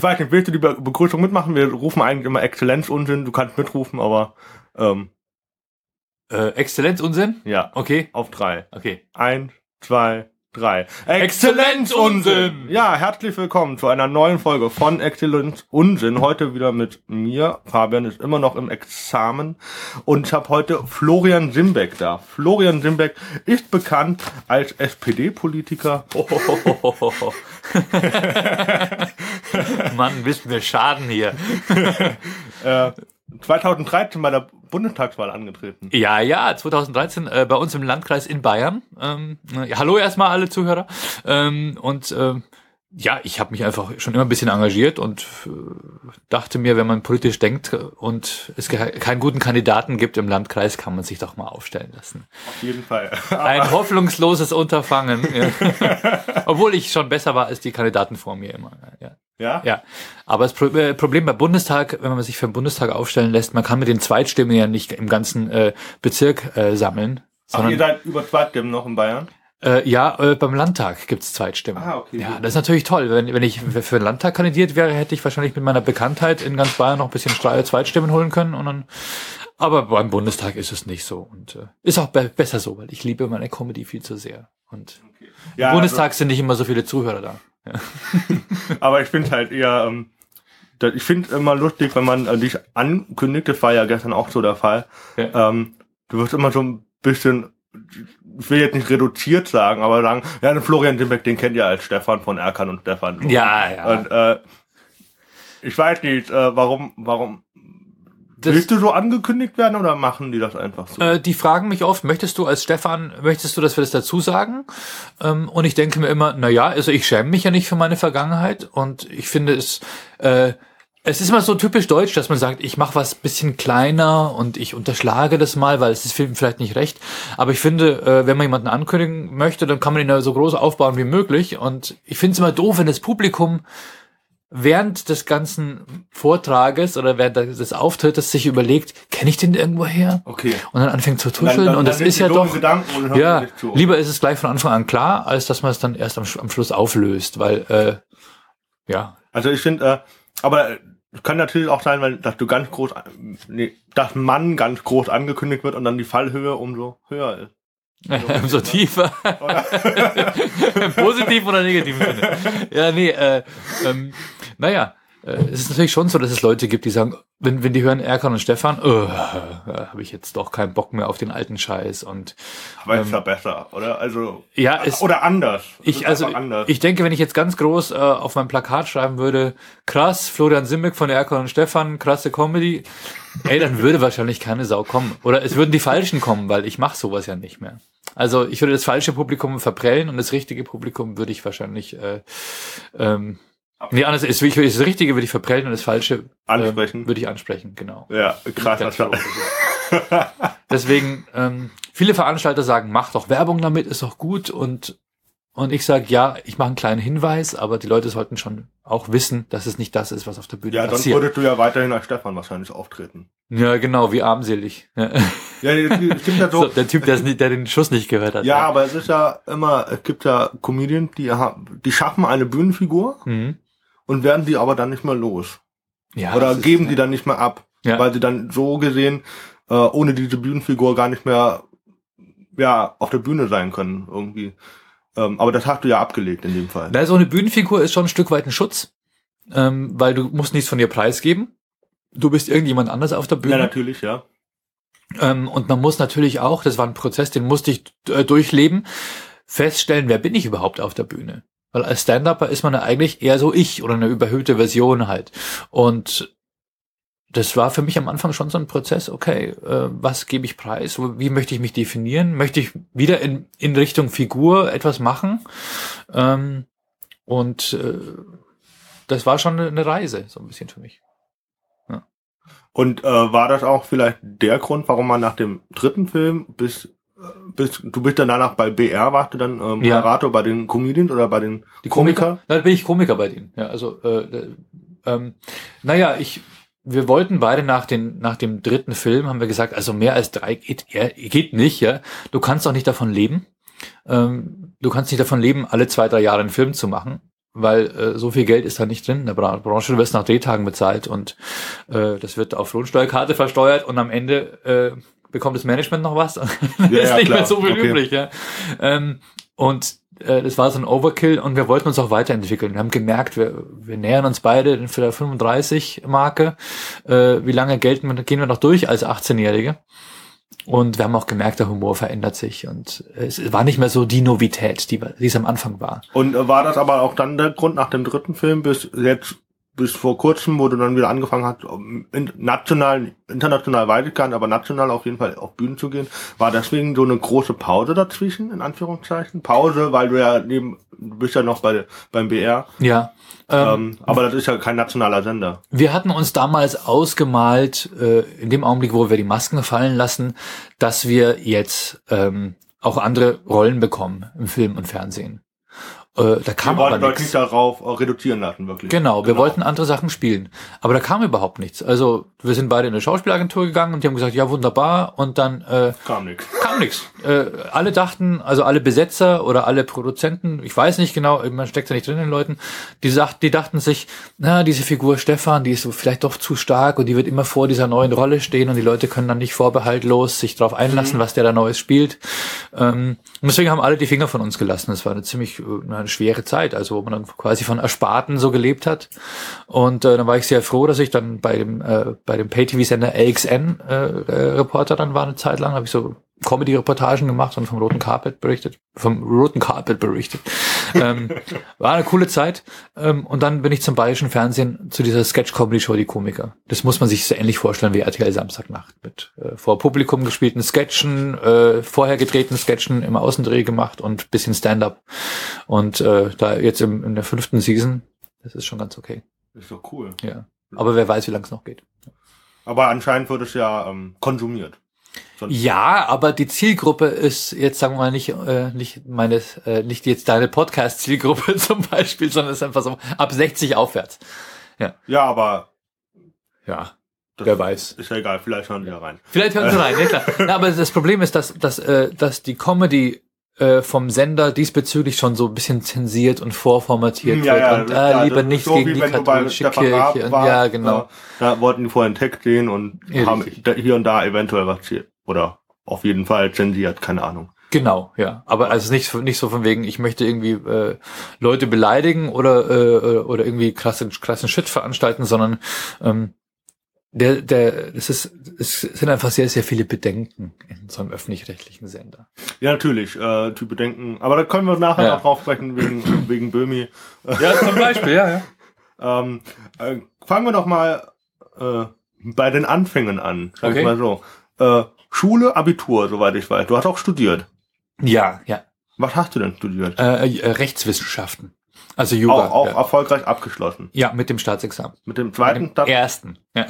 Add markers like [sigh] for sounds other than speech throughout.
Ich weiß nicht, willst du die Be Begrüßung mitmachen? Wir rufen eigentlich immer Exzellenz-Unsinn. Du kannst mitrufen, aber ähm, Äh, Exzellenz-Unsinn? ja, Okay. auf drei. Okay. Eins, zwei, drei. Exzellenz-Unsinn! Ja, herzlich willkommen zu einer neuen Folge von Exzellenz Unsinn. Heute wieder mit mir. Fabian ist immer noch im Examen. Und ich habe heute Florian Simbeck da. Florian Simbeck ist bekannt als SPD-Politiker. [laughs] [laughs] Mann, du mir schaden hier? [laughs] Äh, 2013 bei der Bundestagswahl angetreten. Ja, ja, 2013 äh, bei uns im Landkreis in Bayern. Ähm, ja, hallo erstmal alle Zuhörer. Ähm, und ähm, ja, ich habe mich einfach schon immer ein bisschen engagiert und äh, dachte mir, wenn man politisch denkt und es keinen guten Kandidaten gibt im Landkreis, kann man sich doch mal aufstellen lassen. Auf jeden Fall. [laughs] Ein hoffnungsloses Unterfangen. Ja. [laughs] Obwohl ich schon besser war als die Kandidaten vor mir immer. Ja. Ja? Ja, aber das äh, Problem beim Bundestag, wenn man sich für den Bundestag aufstellen lässt, man kann mit den Zweitstimmen ja nicht im ganzen äh, Bezirk äh, sammeln. Ach, Sondern, ihr seid über Zweitstimmen noch in Bayern? Äh, ja, äh, beim Landtag gibt's Zweitstimmen. Ah, okay, Ja, das ist natürlich toll. Wenn, wenn ich für den Landtag kandidiert wäre, hätte ich wahrscheinlich mit meiner Bekanntheit in ganz Bayern noch ein bisschen Zweitstimmen holen können. Und dann, aber beim Bundestag ist es nicht so. Und äh, ist auch be besser so, weil ich liebe meine Comedy viel zu sehr. Und Ja, im Bundestag sind nicht immer so viele Zuhörer da. Also, [laughs] aber ich finde halt eher, ähm, ich finde immer lustig, wenn man äh, dich ankündigt, das war ja gestern auch so der Fall. Ja. Ähm, du wirst immer so ein bisschen, ich will jetzt nicht reduziert sagen, aber sagen, ja, den Florian Dimbeck, den kennt ihr als Stefan von Erkan und Stefan. Ja, ja. Und äh, ich weiß nicht, äh, warum, warum Das- willst du so angekündigt werden oder machen die das einfach so? Äh, die fragen mich oft, möchtest du als Stefan, möchtest du, dass wir das dazu sagen? Ähm, und ich denke mir immer, na ja, also ich schäme mich ja nicht für meine Vergangenheit und ich finde es, äh, es ist immer so typisch deutsch, dass man sagt, ich mache was bisschen kleiner und ich unterschlage das mal, weil es ist vielleicht nicht recht. Aber ich finde, äh, wenn man jemanden ankündigen möchte, dann kann man ihn ja so groß aufbauen wie möglich. Und ich finde es immer doof, wenn das Publikum während des ganzen Vortrages oder während des Auftrittes sich überlegt, kenne ich den irgendwo her? okay. und dann anfängt zu tuscheln dann- und dann das sind ist ja doch Gedanken und ja lieber ist es gleich von Anfang an klar, als dass man es dann erst am, am Schluss auflöst, weil äh, ja Also ich finde, äh, aber es kann natürlich auch sein, weil dass du ganz groß, nee, dass Mann ganz groß angekündigt wird und dann die Fallhöhe umso höher ist. [laughs] umso tiefer im positiven oder [laughs] negativen Sinne. [laughs] Ja nee, äh, ähm, naja. Äh, Es ist natürlich schon so, dass es Leute gibt, die sagen, wenn, wenn die hören Erkan und Stefan, äh, habe ich jetzt doch keinen Bock mehr auf den alten Scheiß und Aber ist ja besser, oder? Also ja, es, oder anders. Es Ich, also, anders. ich denke, wenn ich jetzt ganz groß äh, auf mein Plakat schreiben würde, krass, Florian Simbeck von Erkan und Stefan, krasse Comedy, ey, dann würde wahrscheinlich keine Sau kommen. Oder es würden die Falschen kommen, weil ich mache sowas ja nicht mehr. Also ich würde das falsche Publikum verprellen und das richtige Publikum würde ich wahrscheinlich, äh, ähm, nee, anders, ist, ich, das Richtige würde ich verprellen und das Falsche Ansprechen. Äh, würde ich ansprechen, genau. ja, krass. Klar. Deswegen, ähm, viele Veranstalter sagen, mach doch Werbung damit, ist doch gut. Und, und ich sage, ja, ich mache einen kleinen Hinweis, aber die Leute sollten schon auch wissen, dass es nicht das ist, was auf der Bühne ja, dann passiert. würdest du ja weiterhin als Stefan wahrscheinlich auftreten. Ja, genau, wie armselig. Ja. Ja, es gibt ja [laughs] So, so. der Typ, der, der den Schuss nicht gehört hat. ja, aber es ist ja immer, es gibt ja Comedians, die haben, die schaffen eine Bühnenfigur Mhm. Und werden die aber dann nicht mehr los. ja Oder das ist- geben die dann nicht mehr ab. Ja. Weil sie dann so gesehen äh, ohne diese Bühnenfigur gar nicht mehr ja auf der Bühne sein können irgendwie. Ähm, aber das hast du ja abgelegt in dem Fall. Na, so eine Bühnenfigur ist schon ein Stück weit ein Schutz, ähm, weil du musst nichts von dir preisgeben. Du bist irgendjemand anders auf der Bühne. Ja, natürlich, ja. Ähm, und man muss natürlich auch, das war ein Prozess, den musste ich äh, durchleben, feststellen, wer bin ich überhaupt auf der Bühne. Weil als Stand-Upper ist man ja eigentlich eher so ich oder eine überhöhte Version halt. Und das war für mich am Anfang schon so ein Prozess, okay, äh, was gebe ich preis? Wie möchte ich mich definieren? Möchte ich wieder in, in Richtung Figur etwas machen? Ähm, und äh, das war schon eine Reise, so ein bisschen für mich. Und äh, war das auch vielleicht der Grund, warum man nach dem dritten Film bis äh, bis du bist dann danach bei BR, warst du dann ähm, Ja. Moderator bei den Comedians oder bei den Die Komiker? Da bin ich Komiker bei denen. Ja, also, äh, äh, ähm, naja, ich, wir wollten beide nach, den, nach dem dritten Film, haben wir gesagt, also mehr als drei geht, geht nicht, ja. Du kannst auch nicht davon leben. Ähm, du kannst nicht davon leben, alle zwei, drei Jahre einen Film zu machen. weil äh, so viel Geld ist da nicht drin in der Bra Branche. Du wirst nach Drehtagen bezahlt und äh, das wird auf Lohnsteuerkarte versteuert und am Ende äh, bekommt das Management noch was. [laughs] Dann Ja, ist ja, nicht klar. mehr so viel Okay. übrig. Ja. Ähm, und äh, das war so ein Overkill und wir wollten uns auch weiterentwickeln. Wir haben gemerkt, wir, wir nähern uns beide für der 35-Marke. Äh, wie lange gelten wir, gehen wir noch durch als 18-Jährige? Und wir haben auch gemerkt, der Humor verändert sich und es war nicht mehr so die Novität, die, die es am Anfang war. Und äh, war das aber auch dann der Grund nach dem dritten Film bis jetzt, bis vor kurzem, wo du dann wieder angefangen hast, national, international weitergegangen, aber national auf jeden Fall auf Bühnen zu gehen, war deswegen so eine große Pause dazwischen, in Anführungszeichen? Pause, weil du ja neben, du bist ja noch bei, beim BR, Ja. Ähm, ähm, aber das ist ja kein nationaler Sender. Wir hatten uns damals ausgemalt, äh, in dem Augenblick, wo wir die Masken fallen lassen, dass wir jetzt ähm, auch andere Rollen bekommen im Film und Fernsehen. Äh, da kam Wir aber wollten nichts. nicht darauf äh, reduzieren lassen, wirklich. Genau, wir wollten andere Sachen spielen. Aber da kam überhaupt nichts. Also wir sind beide in eine Schauspielagentur gegangen und die haben gesagt, ja wunderbar. Und dann äh, Kam nichts. Kam nichts. Äh, alle dachten, also alle Besetzer oder alle Produzenten, ich weiß nicht genau, man steckt ja nicht drin in den Leuten, die, sagt, die dachten sich, na, diese Figur Stefan, die ist so vielleicht doch zu stark und die wird immer vor dieser neuen Rolle stehen und die Leute können dann nicht vorbehaltlos sich darauf einlassen, was der da Neues spielt. Ähm, und deswegen haben alle die Finger von uns gelassen. Es war eine ziemlich äh, eine schwere Zeit, also wo man dann quasi von Ersparten so gelebt hat. Und äh, dann war ich sehr froh, dass ich dann bei dem äh, bei dem Pay-TV-Sender LXN äh, äh, Reporter dann war eine Zeit lang, habe ich so Comedy-Reportagen gemacht und vom roten Carpet berichtet, vom roten Carpet berichtet. ähm, war eine coole Zeit. Ähm, und dann bin ich zum bayerischen Fernsehen zu dieser Sketch-Comedy-Show Die Komiker. Das muss man sich so ähnlich vorstellen wie RTL Samstagnacht. Mit äh, vor Publikum gespielten Sketchen, äh, vorher gedrehten Sketchen im Außendreh gemacht und bisschen Stand-up. Und äh, da jetzt im, in der fünften Season, das ist schon ganz okay. Ist doch cool. Ja. Aber wer weiß, wie lange es noch geht. Aber anscheinend wird es ja ähm, konsumiert. Ja, aber die Zielgruppe ist jetzt sagen wir mal nicht äh, nicht meine äh, nicht jetzt deine Podcast Zielgruppe [laughs] zum Beispiel, sondern ist einfach so ab 60 aufwärts. Ja, aber Ja, wer weiß. Ist ja egal, vielleicht hören wir ja rein. Vielleicht hören Sie rein, ja klar. [laughs] Na, aber das Problem ist, dass dass äh, dass die Comedy äh, vom Sender diesbezüglich schon so ein bisschen zensiert und vorformatiert Ja, wird ja, und ja, äh, das lieber nichts so, gegen die katholische Kirche. warst, ja, genau. äh, Da wollten die vorher einen Text sehen und Ja, haben hier und da eventuell was. Oder auf jeden Fall zensiert, keine Ahnung. Genau, ja. Aber also nicht, nicht so von wegen, ich möchte irgendwie äh, Leute beleidigen oder, äh, oder irgendwie krassen, krassen Shit veranstalten, sondern ähm, der, der, es ist, es sind einfach sehr, sehr viele Bedenken in so einem öffentlich-rechtlichen Sender. Ja, natürlich, äh, die Bedenken. Aber da können wir nachher Ja. noch drauf sprechen, wegen, [clears throat] wegen Böhmi. Ja, zum Beispiel, ja, ja. [laughs] Ähm, äh, fangen wir doch mal äh, bei den Anfängen an, sag Okay. ich mal so. Äh, Schule, Abitur, soweit ich weiß. Du hast auch studiert. Ja, ja. Was hast du denn studiert? Äh, äh, Rechtswissenschaften. Also Jura. auch auch ja. erfolgreich abgeschlossen. ja, mit dem Staatsexamen. Mit dem Mit zweiten, dem darf, ersten. Ja.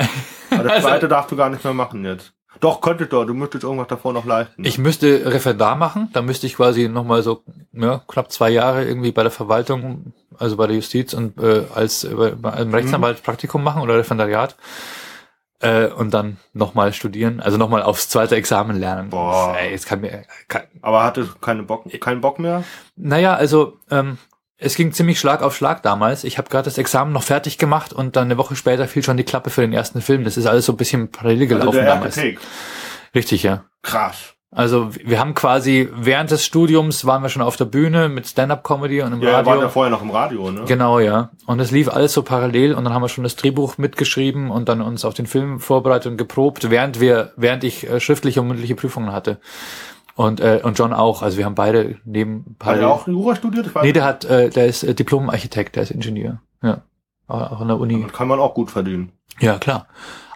aber das [laughs] also- zweite darfst du gar nicht mehr machen jetzt. Doch, könntest du, du müsstest irgendwas davor noch leisten. Ich müsste Referendar machen, da müsste ich quasi nochmal so ja, knapp zwei Jahre irgendwie bei der Verwaltung, also bei der Justiz und äh, als äh, bei einem Rechtsanwalt Praktikum machen oder Referendariat äh, und dann nochmal studieren, also nochmal aufs zweite Examen lernen. Boah. Ey, jetzt kann mir, kann, aber hattest keine Bock, keinen Bock mehr? naja, also ähm, es ging ziemlich Schlag auf Schlag damals. Ich habe gerade das Examen noch fertig gemacht und dann eine Woche später fiel schon die Klappe für den ersten Film. Das ist alles so ein bisschen parallel gelaufen Also der erste damals. Richtig, ja. Krass. Also wir haben quasi während des Studiums waren wir schon auf der Bühne mit Stand-up-Comedy und im Ja, wir waren Radio. ja vorher noch im Radio, ne? Genau, ja. Und es lief alles so parallel und dann haben wir schon das Drehbuch mitgeschrieben und dann uns auf den Film vorbereitet und geprobt, während wir, während ich äh, schriftliche und mündliche Prüfungen hatte. Und, äh, und John auch. Also wir haben beide neben Hat er auch Jura studiert? Nee, der nicht. hat, äh, der ist äh, Diplom-Architekt, der ist Ingenieur. Ja. Auch an der Uni. Damit kann man auch gut verdienen. Ja, klar.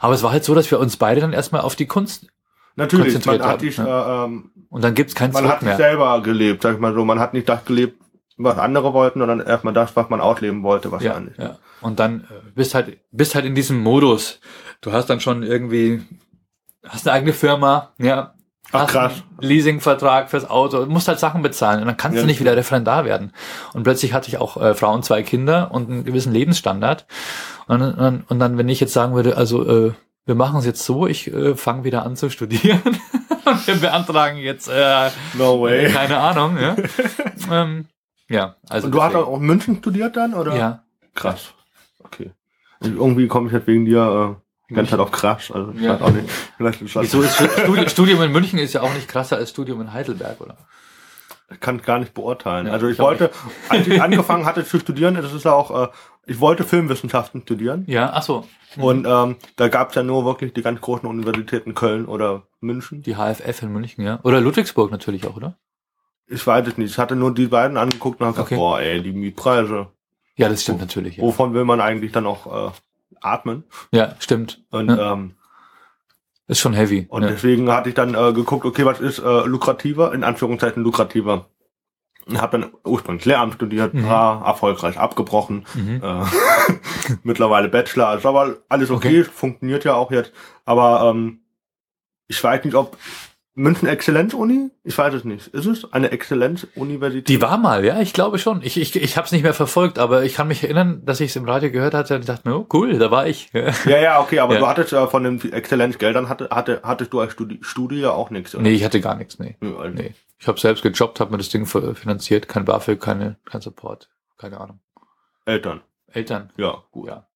Aber es war halt so, dass wir uns beide dann erstmal auf die Kunst Natürlich, man Konzentriert hat haben, dich, äh, ähm, und dann gibt's kein man Zurück hat sich mehr. selber gelebt, sag ich mal so. Man hat nicht das gelebt, was andere wollten, sondern erstmal das, was man ausleben wollte, Ja, wahrscheinlich. ja. Und dann äh, bist halt, bist halt in diesem Modus. Du hast dann schon irgendwie, hast eine eigene Firma, ja. Ach, hast krass. Leasingvertrag fürs Auto, du musst halt Sachen bezahlen und dann kannst Ja. du nicht wieder Referendar werden. Und plötzlich hatte ich auch äh, Frauen, zwei Kinder und einen gewissen Lebensstandard. Und, und, und dann, wenn ich jetzt sagen würde, also äh, wir machen es jetzt so, ich äh, fange wieder an zu studieren [laughs] und wir beantragen jetzt äh, No way. keine Ahnung, ja. [laughs] ähm, Ja, also Und du hast deswegen. auch in München studiert dann, oder? ja, Krass. Okay. Und irgendwie komme ich jetzt wegen dir ganze Zeit auf krass. Also ich Ja. auch nicht. Wieso ist Studi Studium in München ist ja auch nicht krasser als Studium in Heidelberg, oder? ich kann gar nicht beurteilen. Ja, also ich ich wollte, als ich angefangen hatte zu studieren, das ist ja auch, äh, ich wollte Filmwissenschaften studieren. Ja, ach so. Und ähm, da gab es ja nur wirklich die ganz großen Universitäten Köln oder München. Die HFF in München, ja. Oder Ludwigsburg natürlich auch, oder? Ich weiß es nicht. Ich hatte nur die beiden angeguckt und habe gesagt, Okay. boah, ey, die Mietpreise. Ja, das stimmt natürlich. Ja, Wovon will man eigentlich dann auch äh, atmen? ja stimmt. Und, Ja. ähm, Ist schon heavy. und ja. deswegen hatte ich dann äh, geguckt, okay, was ist äh, lukrativer, in Anführungszeichen lukrativer. Und habe dann ursprünglich Lehramt studiert, Mhm. war erfolgreich abgebrochen. Mhm. Äh, [laughs] mittlerweile Bachelor, ist aber alles okay, funktioniert ja auch jetzt. Aber ähm, ich weiß nicht, ob München Exzellenzuni? Ich weiß es nicht. Ist es eine Exzellenzuniversität? Die war mal, ja, ich glaube schon. Ich, ich, ich habe es nicht mehr verfolgt, aber ich kann mich erinnern, dass ich es im Radio gehört hatte und dachte mir, oh cool, da war ich. [laughs] Ja, ja, okay, aber Ja. du hattest ja von den Exzellenzgeldern hatte, hatte, hattest du als Studi Studie ja auch nichts. oder? nee, ich hatte gar nichts, nee. Nö, also, nee. Ich habe selbst gejobbt, habe mir das Ding fi- finanziert, kein BAföG, keine, kein Support, keine Ahnung. Eltern. Eltern, Ja, gut. ja,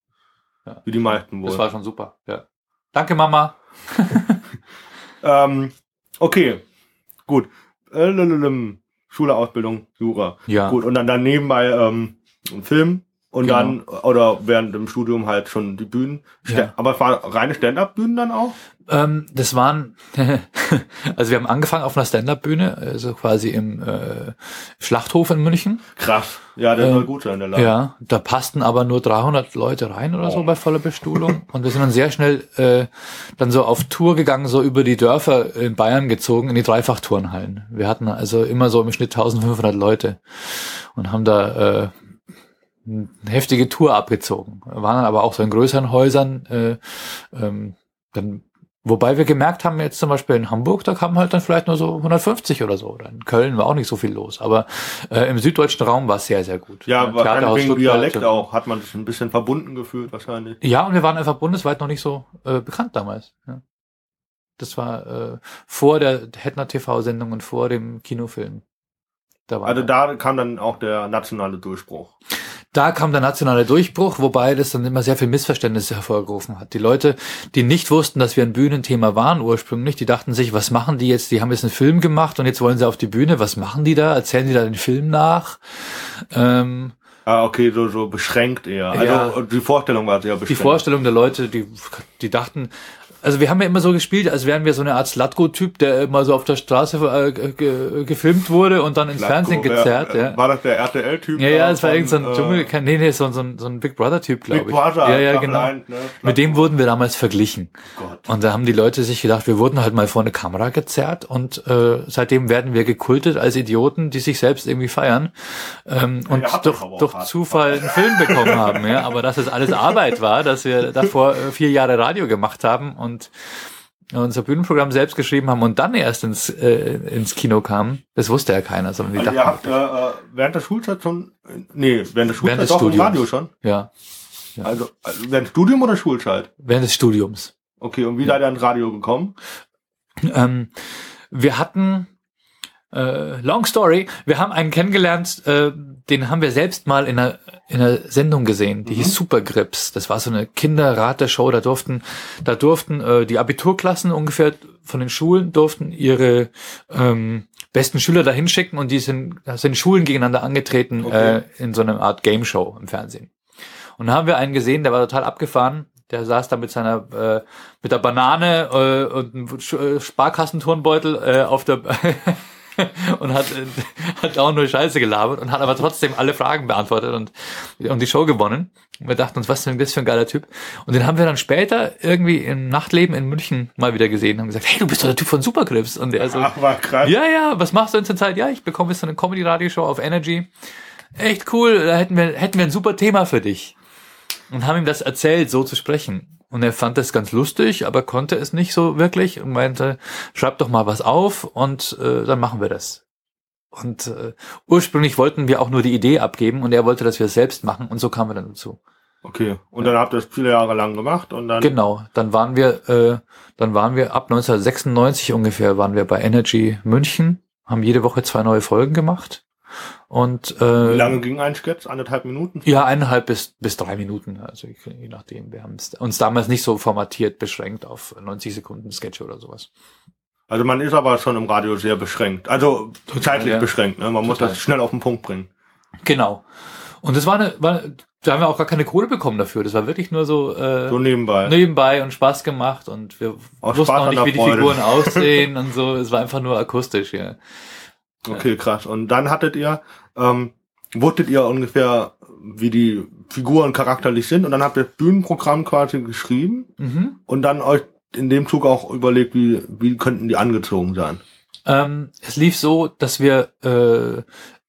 Wie die meisten wohl. das war schon super, ja. Danke, Mama. [laughs] [laughs] ähm, okay, gut. Äh. Schule, Ausbildung, Jura. Ja, Gut, und dann daneben bei ähm, Film und Genau. dann, oder während dem Studium halt schon die Bühnen. Ja. Aber es waren reine Stand-Up-Bühnen dann auch? Ähm, das waren, [laughs] also wir haben angefangen auf einer Stand-Up-Bühne, also quasi im äh, Schlachthof in München. Krass. Ja, der Ähm, soll gut sein, der Laden. Ja, da passten aber nur 300 Leute rein oder so Oh. bei voller Bestuhlung. [laughs] Und wir sind dann sehr schnell äh, dann so auf Tour gegangen, so über die Dörfer in Bayern gezogen, in die Dreifachtourenhallen. Wir hatten also immer so im Schnitt 1500 Leute und haben da äh, eine heftige Tour abgezogen. Waren dann aber auch so in größeren Häusern. Äh, ähm, dann, wobei wir gemerkt haben, jetzt zum Beispiel in Hamburg, da kamen halt dann vielleicht nur so 150 oder so. Oder in Köln war auch nicht so viel los. Aber äh, im süddeutschen Raum war es sehr, sehr gut. Ja, wahrscheinlich wegen Dialekt und- auch. Hat man sich ein bisschen verbunden gefühlt wahrscheinlich. Ja, und wir waren einfach bundesweit noch nicht so äh, bekannt damals. Ja. Das war äh, vor der Hettner TV-Sendung und vor dem Kinofilm. Da, Also da kam dann auch der nationale Durchbruch. Da kam der nationale Durchbruch, wobei das dann immer sehr viel Missverständnisse hervorgerufen hat. Die Leute, die nicht wussten, dass wir ein Bühnenthema waren ursprünglich, die dachten sich, was machen die jetzt? Die haben jetzt einen Film gemacht und jetzt wollen sie auf die Bühne. Was machen die da? Erzählen die da den Film nach? Ähm, Ah, okay, so, so beschränkt eher. Also Ja. die Vorstellung war sehr die beschränkt. Vorstellung der Leute, die, die dachten, also wir haben ja immer so gespielt, als wären wir so eine Art Slatko-Typ, der immer so auf der Straße äh, ge, gefilmt wurde und dann ins Latko, Fernsehen gezerrt. Ja, War das der RTL-Typ? ja, ja, es war von, irgend so ein äh, Dschungel, nee, nee, so, ein- so ein Big Brother-Typ, glaube Big ich. Brother, ja, ja, genau. 1, ne? Mit dem wurden wir damals verglichen. Gott. Und da haben die Leute sich gedacht, wir wurden halt mal vor eine Kamera gezerrt und äh, seitdem werden wir gekultet als Idioten, die sich selbst irgendwie feiern ähm, und ihr habt durch, das durch. Zufall einen Film bekommen haben. Ja, aber dass es alles Arbeit war, dass wir davor äh, vier Jahre Radio gemacht haben und unser Bühnenprogramm selbst geschrieben haben und dann erst ins, äh, ins Kino kamen, das wusste ja keiner, sondern die Also ihr habt äh, äh, während der Schulzeit schon, nee, während der Schulzeit Während des doch im Studiums. Radio schon. ja, Also, also während Studium oder Schulzeit? während des Studiums. Okay, und wie seid ihr ans Radio gekommen? Ähm, wir hatten, äh, long story, wir haben einen kennengelernt, äh, den haben wir selbst mal in einer, in einer Sendung gesehen, die hieß Supergrips. Das war so eine Kinderrateshow, da durften, da durften äh, die Abiturklassen ungefähr von den Schulen durften ihre ähm, besten Schüler da hinschicken und die sind, da sind Schulen gegeneinander angetreten Okay. äh, in so einer Art Game Show im Fernsehen. Und da haben wir einen gesehen, der war total abgefahren. Der saß da mit seiner äh, mit der Banane äh, und einem äh, Sparkassenturnbeutel äh, auf der [laughs] [laughs] und hat hat auch nur Scheiße gelabert und hat aber trotzdem alle Fragen beantwortet und und die Show gewonnen. Und wir dachten uns, was denn das für ein geiler Typ? Und den haben wir dann später irgendwie im Nachtleben in München mal wieder gesehen und haben gesagt, hey, du bist doch der Typ von Supergrips und der so Ach, war krass. ja, ja, was machst du in der Zeit? Ja, ich bekomme jetzt so eine Comedy-Radio-Show auf Energy. Echt cool, da hätten wir, hätten wir ein super Thema für dich. Und haben ihm das erzählt, so zu sprechen. Und er fand das ganz lustig, aber konnte es nicht so wirklich und meinte, schreib doch mal was auf und äh, dann machen wir das. Und äh, ursprünglich wollten wir auch nur die Idee abgeben und er wollte, dass wir es selbst machen und so kamen wir dann dazu. Okay, und dann habt ihr das viele Jahre lang gemacht und dann. Genau, dann waren wir, äh, dann waren wir ab 1996 ungefähr waren wir bei Energy München, haben jede Woche zwei neue Folgen gemacht Und Wie äh, lange ging ein Sketch? Anderthalb Minuten? ja, eineinhalb bis, bis drei Minuten, also je nachdem. Wir haben uns damals nicht so formatiert beschränkt auf 90 Sekunden Sketch oder sowas. Also man ist aber schon im Radio sehr beschränkt. Also zeitlich ja. beschränkt. Ne? Man muss Total. das schnell auf den Punkt bringen. Genau. Und das war eine, war, da haben wir auch gar keine Kohle bekommen dafür. Das war wirklich nur so, äh, So nebenbei. nebenbei und Spaß gemacht und wir Aus wussten Spaß auch nicht, wie die. Figuren aussehen [laughs] und so. Es war einfach nur akustisch, ja. Okay, krass. Und dann hattet ihr, ähm, wusstet ihr ungefähr, wie die Figuren charakterlich sind und dann habt ihr das Bühnenprogramm quasi geschrieben Mhm. und dann euch in dem Zug auch überlegt, wie, wie könnten die angezogen sein. Ähm, es lief so, dass wir äh,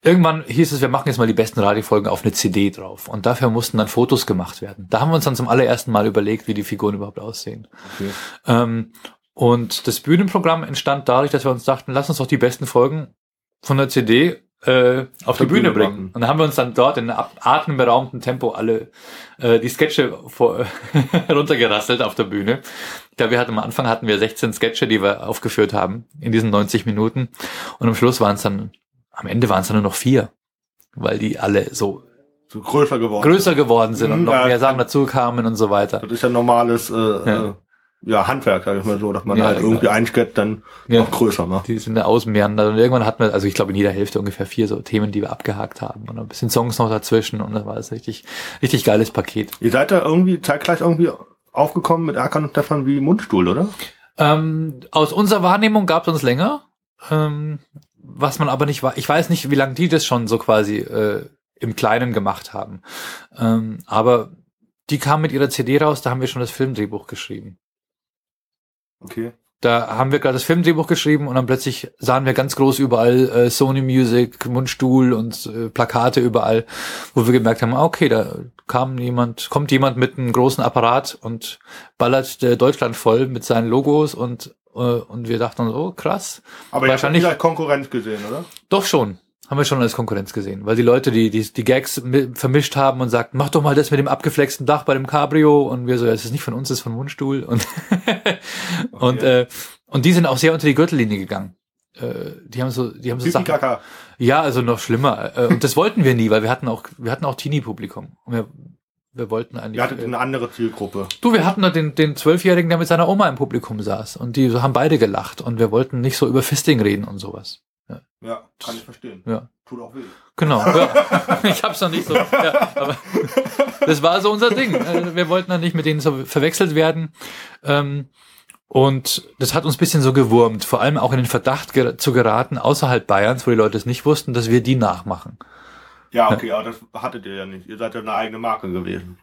irgendwann hieß es, wir machen jetzt mal die besten Radiofolgen auf eine CD drauf. Und dafür mussten dann Fotos gemacht werden. Da haben wir uns dann zum allerersten Mal überlegt, wie die Figuren überhaupt aussehen. Okay. Ähm, und das Bühnenprogramm entstand dadurch, dass wir uns dachten, lass uns doch die besten Folgen von der CD äh, auf die Bühne Bühne bringen. Und dann haben wir uns dann dort in atemberaubendem Tempo alle äh, die Sketche vor, [laughs] runtergerasselt auf der Bühne. Ich glaube, wir hatten am Anfang hatten wir 16 Sketche, die wir aufgeführt haben in diesen 90 Minuten. Und am Schluss waren es dann, am Ende waren es dann nur noch vier, weil die alle so So größer geworden. größer geworden sind und Mhm, noch ja. mehr Sachen dazu kamen und so weiter. Das ist ja normales äh, Ja. Ja. Handwerk, sag ich mal so, dass man Ja, halt genau. irgendwie ein Sketch dann Ja. noch größer macht. Die sind da ausmeandert und irgendwann hatten wir, also ich glaube in jeder Hälfte ungefähr vier so Themen, die wir abgehakt haben und ein bisschen Songs noch dazwischen und das war das richtig, richtig geiles Paket. Ihr seid da irgendwie zeitgleich irgendwie aufgekommen mit Erkan und Stefan wie Mundstuhl, oder? Ähm, aus unserer Wahrnehmung gab es uns länger, ähm, was man aber nicht war. Ich weiß nicht, wie lange die das schon so quasi äh, im Kleinen gemacht haben. Ähm, aber die kamen mit ihrer CD raus, da haben wir schon das Filmdrehbuch geschrieben. Okay. Da haben wir gerade das Filmdrehbuch geschrieben und dann plötzlich sahen wir ganz groß überall äh, Sony Music, Mundstuhl und äh, Plakate überall, wo wir gemerkt haben, ah, okay, da kam jemand, kommt jemand mit einem großen Apparat und ballert äh, Deutschland voll mit seinen Logos und äh, und wir dachten oh krass, Aber ihr habt Wahrscheinlich- Konkurrenz gesehen, oder? doch schon. Haben wir schon als Konkurrenz gesehen, weil die Leute, die die, die Gags mi- vermischt haben und sagten, mach doch mal das mit dem abgeflexten Dach bei dem Cabrio und wir so, ja, das ist nicht von uns, das ist von Mundstuhl und [laughs] und äh, und die sind auch sehr unter die Gürtellinie gegangen. Äh, die haben so, die haben so Sachen. Ja, also noch schlimmer. Äh, und das wollten wir nie, weil wir hatten auch, wir hatten auch Teenie-Publikum. Und wir, wir wollten eigentlich. Ihr hattet äh, eine andere Zielgruppe. Du, wir hatten den, den Zwölfjährigen, der mit seiner Oma im Publikum saß. Und die haben beide gelacht. Und wir wollten nicht so über Fisting reden und sowas. Ja, kann ich verstehen. Ja. Tut auch weh. Genau. Ja. [laughs] [laughs] Ich hab's noch nicht so. Ja, aber das war so unser Ding. Äh, Wir wollten dann nicht mit denen so verwechselt werden. Ähm, Und das hat uns ein bisschen so gewurmt, vor allem auch in den Verdacht ger zu geraten, außerhalb Bayerns, wo die Leute es nicht wussten, dass wir die nachmachen. Ja, okay, aber das hattet ihr ja nicht. Ihr seid ja eine eigene Marke gewesen.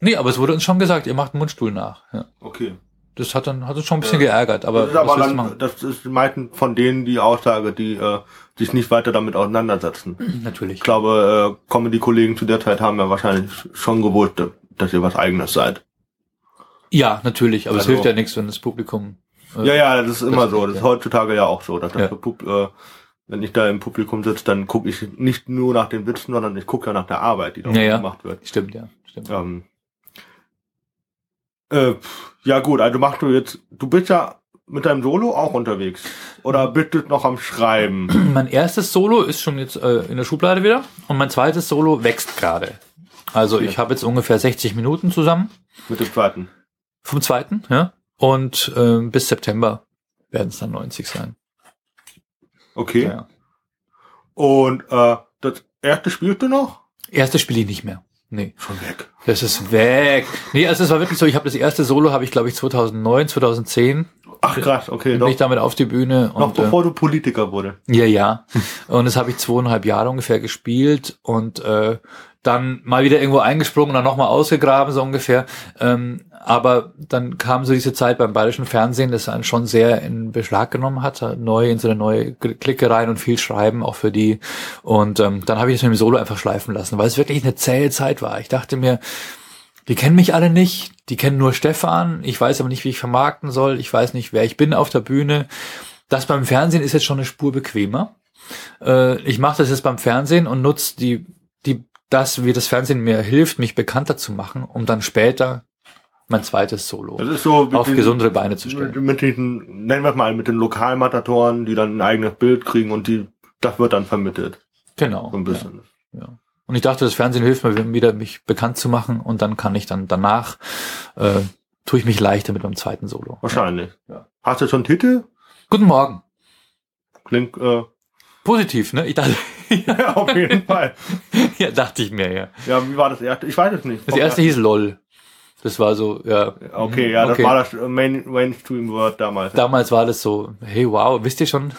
Nee, aber es wurde uns schon gesagt, ihr macht einen Mundstuhl nach. Ja. Okay. Das hat dann hat uns schon ein bisschen Ja. geärgert, aber, das ist aber dann, das ist die meisten von denen die Aussage, die äh, sich nicht weiter damit auseinandersetzen. Natürlich. Ich glaube, äh, Comedy-Kollegen zu der Zeit haben ja wahrscheinlich schon gewusst, dass ihr was eigenes seid. Ja, natürlich, aber Also- es hilft ja nichts, wenn das Publikum. äh, Ja, ja, das ist immer Das- so. Das ist heutzutage ja auch so. Dass das Ja. Pub- äh, wenn ich da im Publikum sitze, dann gucke ich nicht nur nach den Witzen, sondern ich gucke ja nach der Arbeit, die da Ja, gemacht wird. Stimmt, ja. Stimmt. Ähm, äh, ja gut, also machst du jetzt, du bist ja mit deinem Solo auch unterwegs. Oder bist du noch am Schreiben? [clears throat] Mein erstes Solo ist schon jetzt äh, in der Schublade wieder und mein zweites Solo wächst gerade. Also ich habe jetzt ungefähr 60 Minuten zusammen mit dem zweiten? Vom zweiten, ja. Und äh, bis September werden es dann 90 sein. Okay. Ja. Und äh, das erste spielst du noch? Erste spiele ich nicht mehr. Nee, Schon weg. das ist weg. Nee, also es war wirklich so, ich habe das erste Solo habe ich glaube ich 2009, 2010 Ach krass, okay. bin Doch, ich damit auf die Bühne noch und äh, bevor du Politiker wurde. Ja, ja. Und das habe ich zweieinhalb Jahre ungefähr gespielt und äh, dann mal wieder irgendwo eingesprungen dann nochmal ausgegraben, so ungefähr. Ähm, aber dann kam so diese Zeit beim bayerischen Fernsehen, das einen schon sehr in Beschlag genommen hat, neu in so eine neue Clique rein und viel schreiben, auch für die. Und ähm, dann habe ich das mit dem Solo einfach schleifen lassen, weil es wirklich eine zähe Zeit war. Ich dachte mir, die kennen mich alle nicht, die kennen nur Stefan, ich weiß aber nicht, wie ich vermarkten soll, ich weiß nicht, wer ich bin auf der Bühne. Das beim Fernsehen ist jetzt schon eine Spur bequemer. Äh, ich mache das jetzt beim Fernsehen und nutze die, das, wie das Fernsehen mir hilft, mich bekannter zu machen, um dann später mein zweites Solo so auf den- gesundere Beine zu stellen. mit diesen, nennen wir es mal, mit den Lokalmatatoren, die dann ein eigenes Bild kriegen und die, das wird dann vermittelt. Genau. So ein bisschen. Ja. ja. Und ich dachte, das Fernsehen hilft mir wieder, mich bekannt zu machen und dann kann ich dann danach, äh, tue ich mich leichter mit meinem zweiten Solo. Wahrscheinlich. Ja. Hast du schon Titel? Guten Morgen. Klingt, äh, Positiv, ne? Ich dachte, [laughs] ja, auf jeden Fall. ja, dachte ich mir, ja. Ja, wie war das erste? Ich weiß es nicht. Das erste hieß LOL. Das war so, ja. Okay, ja, das Okay. war das Main, Mainstream-Word damals. Damals war das so, hey, wow, wisst ihr schon?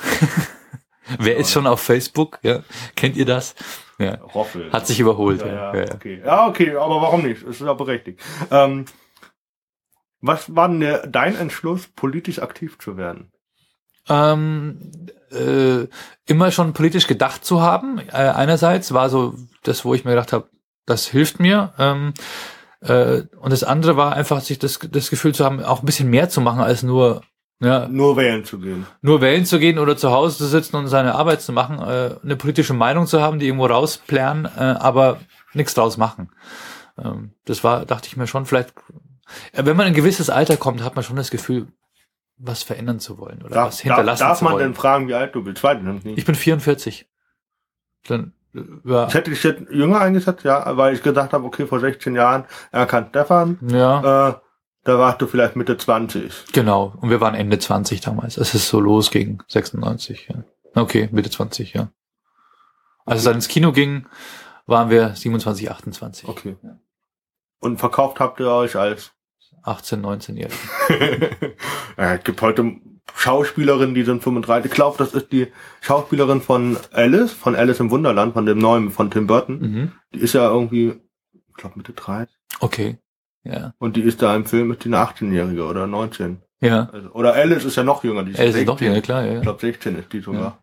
[laughs] Wer ist schon auf Facebook? Ja, kennt ihr das? Ja, Roffel. hat sich überholt. ja, Ja, ja, okay. Ja, okay, aber warum nicht? Es ist ja berechtigt. Ähm, was war denn der, dein Entschluss, politisch aktiv zu werden? Ähm, äh, immer schon politisch gedacht zu haben. Äh, einerseits war so das, wo ich mir gedacht habe, das hilft mir. Ähm, äh, und das andere war einfach, sich das, das Gefühl zu haben, auch ein bisschen mehr zu machen als nur ja, Nur wählen zu gehen. nur wählen zu gehen oder zu Hause zu sitzen und seine Arbeit zu machen, äh, eine politische Meinung zu haben, die irgendwo rausplären, äh, aber nichts draus machen. Ähm, das war, dachte ich mir schon, vielleicht, äh, wenn man in ein gewisses Alter kommt, hat man schon das Gefühl, was verändern zu wollen oder Darf, was darf, hinterlassen darf zu man wollen. denn fragen, wie alt du bist? Weiß ich nicht. Ich bin 44. Dann, äh, ja, Ich hätte dich jetzt jünger eingesetzt, ja, weil ich gesagt habe, okay, vor 16 Jahren erkannt Stefan, ja, äh, da warst du vielleicht Mitte 20. genau. Und wir waren Ende 20 damals. Es ist so los gegen 96. Ja. Okay, Mitte 20, ja. Als es dann ins Kino ging, waren wir 27, 28. Okay. Ja. Und verkauft habt ihr euch als 18, 19 Jahre. ja, es gibt heute Schauspielerinnen, die sind 35. Ich glaube, das ist die Schauspielerin von Alice, von Alice im Wunderland, von dem neuen, von Tim Burton. Mhm. Die ist ja irgendwie, ich glaube, Mitte 30. Okay. Ja. Und die ist da im Film, ist die eine 18-Jährige oder 19. Ja. Also, oder Alice ist ja noch jünger. Die Ja, das ist doch ja klar, ja. Ich glaube, 16 ist die sogar.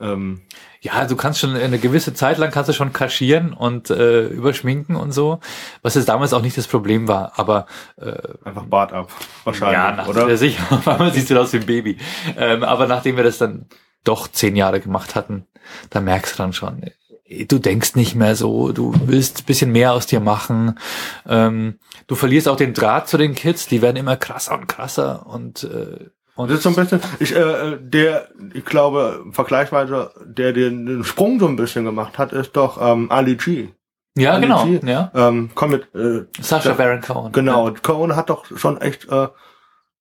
Ähm, Ja, du kannst schon eine gewisse Zeit lang kannst du schon kaschieren und äh, überschminken und so, was jetzt damals auch nicht das Problem war, aber äh, einfach Bart ab. Wahrscheinlich, ja, nach, oder? Ja, [laughs] sicher, auf einmal siehst du aus wie ein Baby. Ähm, aber nachdem wir das dann doch zehn Jahre gemacht hatten, da merkst du dann schon, äh, du denkst nicht mehr so, du willst ein bisschen mehr aus dir machen. Ähm, du verlierst auch den Draht zu den Kids, die werden immer krasser und krasser und äh, und Das ist so ein bisschen, ich, äh, der, ich glaube, vergleichsweise, der den, den Sprung so ein bisschen gemacht hat, ist doch ähm, Ali G. ja, Ali genau, G. ja. Ähm, komm mit, äh, Sasha Ja, Baron Cohen. genau, Cohen hat doch schon echt äh,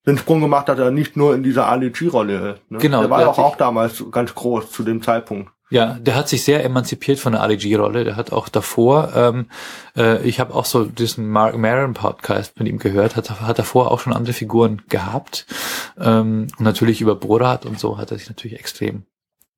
den Sprung gemacht, dass er nicht nur in dieser Ali G-Rolle ist. Ne? Genau, Der war ja sich- auch damals ganz groß zu dem Zeitpunkt. Ja, der hat sich sehr emanzipiert von der Ali G-Rolle. Der hat auch davor, ähm, äh, ich habe auch so diesen Mark Maron Podcast mit ihm gehört, hat, hat davor auch schon andere Figuren gehabt. Ähm, und natürlich über Borat und so hat er sich natürlich extrem,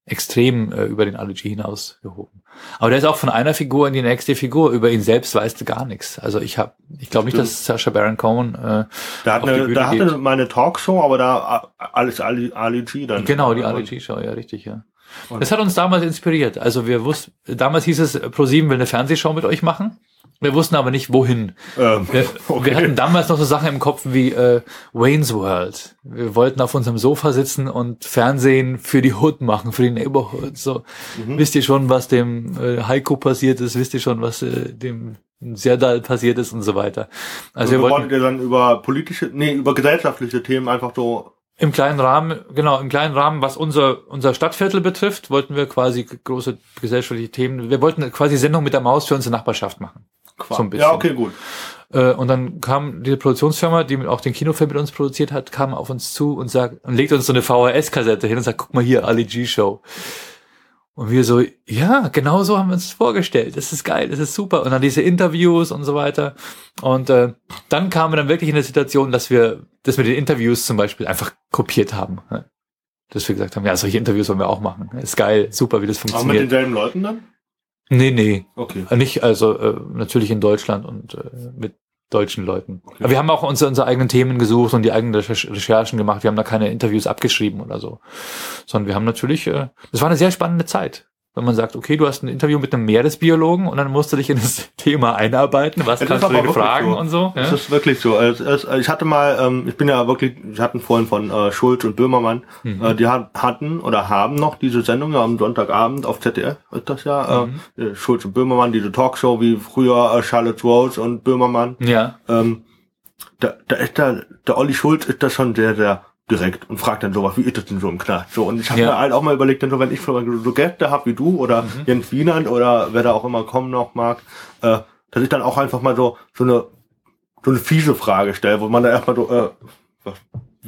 extrem äh, über den Ali G hinaus gehoben. Aber der ist auch von einer Figur in die nächste Figur. Über ihn selbst weißt du gar nichts. Also ich habe, ich glaube nicht, dass Sascha Baron Cohen äh, Da, hat auf die eine, Bühne da hatte geht. meine Talkshow, aber da äh, alles Ali, Ali G dann. Genau, die Ali G-Show, ja, richtig, ja. Und- Das hat uns damals inspiriert. Also wir wussten, damals hieß es, ProSieben will eine Fernsehshow mit euch machen. Wir wussten aber nicht, wohin. Ähm, Wir, okay. wir hatten damals noch so Sachen im Kopf wie äh, Wayne's World. Wir wollten auf unserem Sofa sitzen und Fernsehen für die Hood machen, für die Neighborhood. So, Mhm. wisst ihr schon, was dem äh, Heiko passiert ist? Wisst ihr schon, was äh, dem Serdal passiert ist und so weiter. Also wir Also wollten wolltet ihr dann über politische, nee, über gesellschaftliche Themen einfach so Im kleinen Rahmen, genau, im kleinen Rahmen, was unser, unser Stadtviertel betrifft, wollten wir quasi große gesellschaftliche Themen, wir wollten quasi Sendung mit der Maus für unsere Nachbarschaft machen. So ein bisschen. Ja, okay, gut. Äh, und dann kam diese Produktionsfirma, die auch den Kinofilm mit uns produziert hat, kam auf uns zu und sagt, und legt uns so eine VHS-Kassette hin und sagt, guck mal hier, Ali G-Show. Und wir so, ja, genau so haben wir uns vorgestellt. Das ist geil, das ist super. Und dann diese Interviews und so weiter. Und äh, dann kamen wir dann wirklich in eine Situation, dass wir das mit den Interviews zum Beispiel einfach kopiert haben. ne? Dass wir gesagt haben, ja, solche Interviews wollen wir auch machen. Ist geil, super, wie das Aber mit funktioniert. denselben Leuten dann? Nee, nee, Okay. nicht, also äh, natürlich in Deutschland und äh, mit deutschen Leuten. Okay. Aber wir haben auch unsere, unsere eigenen Themen gesucht und die eigenen Recher- Recherchen gemacht. Wir haben da keine Interviews abgeschrieben oder so. Sondern wir haben natürlich, äh, das war eine sehr spannende Zeit. Wenn man sagt, okay, du hast ein Interview mit einem Meeresbiologen und dann musst du dich in das [laughs] Thema einarbeiten, was Das kannst du wirklich fragen so. und so. Das Ja? ist wirklich so. Ich hatte mal, ähm, ich bin ja wirklich, ich hatten vorhin von äh, Schulz und Böhmermann, Mhm. äh, die hat, hatten oder haben noch diese Sendung ja am Sonntagabend auf ZDF, ist das ja, Mhm. äh, äh, Schulz und Böhmermann, diese Talkshow wie früher Charlotte Rose und Böhmermann. ja, Ähm, da, da ist da, der Olli Schulz ist da schon sehr, sehr direkt und fragt dann sowas, wie ist das denn so im Knast? So, und ich habe Ja. mir halt auch mal überlegt, dann so, wenn ich so Gäste hab wie du oder Mhm. Jens Wienand oder wer da auch immer kommen noch mag, äh, dass ich dann auch einfach mal so, so eine, so eine fiese Frage stelle, wo man dann erstmal so, äh, was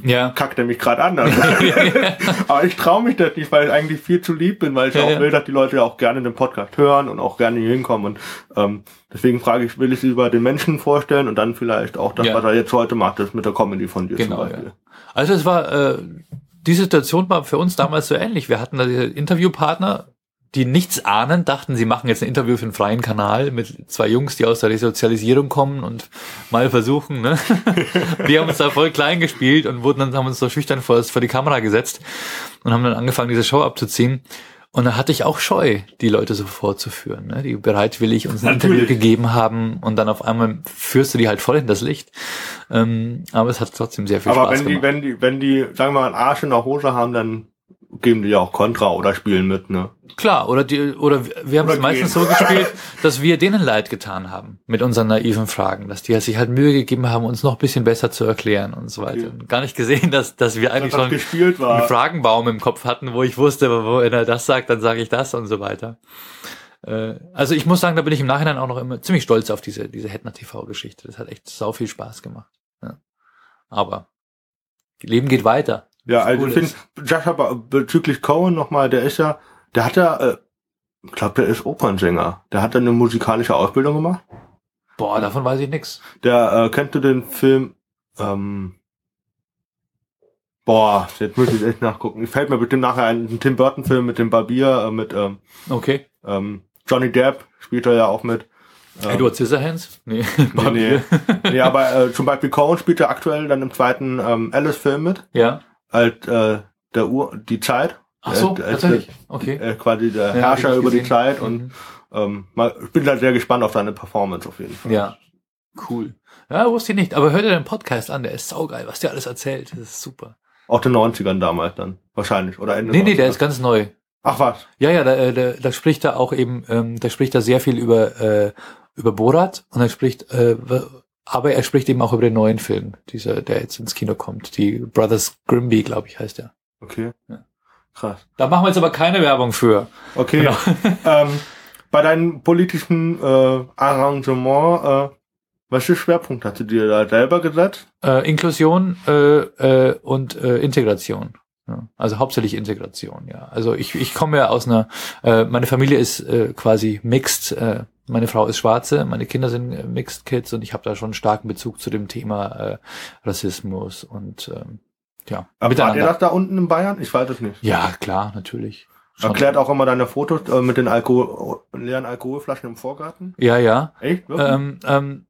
Ja. kackt er mich gerade an? Also, [laughs] aber ich traue mich das nicht, weil ich eigentlich viel zu lieb bin, weil ich Ja, auch ja. will, dass die Leute auch gerne den Podcast hören und auch gerne hier hinkommen. Und ähm, deswegen frage ich, will ich sie über den Menschen vorstellen und dann vielleicht auch das, Ja. was er jetzt heute macht, das mit der Comedy von dir Genau, zum Beispiel. ja. Also es war, äh, die Situation war für uns damals so ähnlich. Wir hatten da diese Interviewpartner, die nichts ahnen, dachten, sie machen jetzt ein Interview für einen freien Kanal mit zwei Jungs, die aus der Resozialisierung kommen und mal versuchen, ne? [laughs] Wir haben uns da voll klein gespielt und wurden dann, haben uns so schüchtern vor, vor die Kamera gesetzt und haben dann angefangen, diese Show abzuziehen. Und da hatte ich auch Scheu, die Leute so vorzuführen, ne? die bereitwillig uns ein Natürlich. Interview gegeben haben und dann auf einmal führst du die halt voll in das Licht. Ähm, aber es hat trotzdem sehr viel Aber Spaß wenn die, gemacht. wenn die, wenn die, sagen wir mal, einen Arsch in der Hose haben, dann geben die ja auch Kontra oder spielen mit, ne? Klar, oder die, oder wir haben es meistens so gespielt, [laughs] dass wir denen leid getan haben mit unseren naiven Fragen, dass die sich halt Mühe gegeben haben, uns noch ein bisschen besser zu erklären und so weiter. Und Gar nicht gesehen, dass, dass wir eigentlich das schon einen Fragenbaum im Kopf hatten, wo ich wusste, wo wenn er das sagt, dann sage ich das und so weiter. Äh, Also ich muss sagen, da bin ich im Nachhinein auch noch immer ziemlich stolz auf diese, diese Hetner TV-Geschichte. Das hat echt sau viel Spaß gemacht. Ja. Aber Leben geht weiter. Ja, also cool ich finde, Joshua bezüglich Cohen nochmal, der ist ja, der hat ja, äh, ich glaube, der ist Opernsänger. Der hat dann eine musikalische Ausbildung gemacht. Boah, davon weiß ich nix. Der, äh, kennt du den Film, ähm, boah, jetzt muss ich echt nachgucken. Fällt mir bestimmt nachher ein, Tim Burton Film mit dem Barbier, äh, mit, ähm, Okay. ähm, Johnny Depp spielt er ja auch mit. Ähm, Edward Scissorhands? Nee. [laughs] nee, nee. nee, aber äh, zum Beispiel Cohen spielt er aktuell dann im zweiten ähm, Alice-Film mit, Ja. Als äh, der Uhr, die Zeit. Ach so, Äh, tatsächlich. Okay. äh, quasi der Ja, Herrscher über die gesehen. Zeit und Mhm. ähm, mal, ich bin da sehr gespannt auf seine Performance auf jeden Fall. Ja. Cool. Ja, wusste ich nicht. Aber hör dir den Podcast an, der ist saugeil, was der alles erzählt. Das ist super. Auch den 90ern damals dann, wahrscheinlich. Oder Ende Nee, nee, der 90er. ist ganz neu. Ach was. Ja, ja, da, äh, da, da spricht er auch eben, ähm, da spricht er sehr viel über, äh, über Borat und er spricht, äh, aber er spricht eben auch über den neuen Film, dieser, der jetzt ins Kino kommt. Die Brothers Grimby, glaube ich, heißt der. Okay. Ja. Krass. Da machen wir jetzt aber keine Werbung für. Okay. Genau. [laughs] ähm, bei deinem politischen äh, Arrangement, äh, welche Schwerpunkt hast du dir da selber gesetzt? Äh, Inklusion äh, äh, und äh, Integration. Ja, also hauptsächlich Integration, ja. Also ich, ich komme ja aus einer, äh, meine Familie ist äh, quasi mixed, äh, meine Frau ist Schwarze, meine Kinder sind äh, Mixed Kids und ich habe da schon einen starken Bezug zu dem Thema äh, Rassismus und ähm, ja, Aber Wart ihr das da unten in Bayern? Ich weiß es nicht. Ja, klar, natürlich. Schon. Erklärt auch immer deine Fotos äh, mit den Alkohol leeren Alkoholflaschen im Vorgarten? Ja, ja. Echt? Ähm, ähm,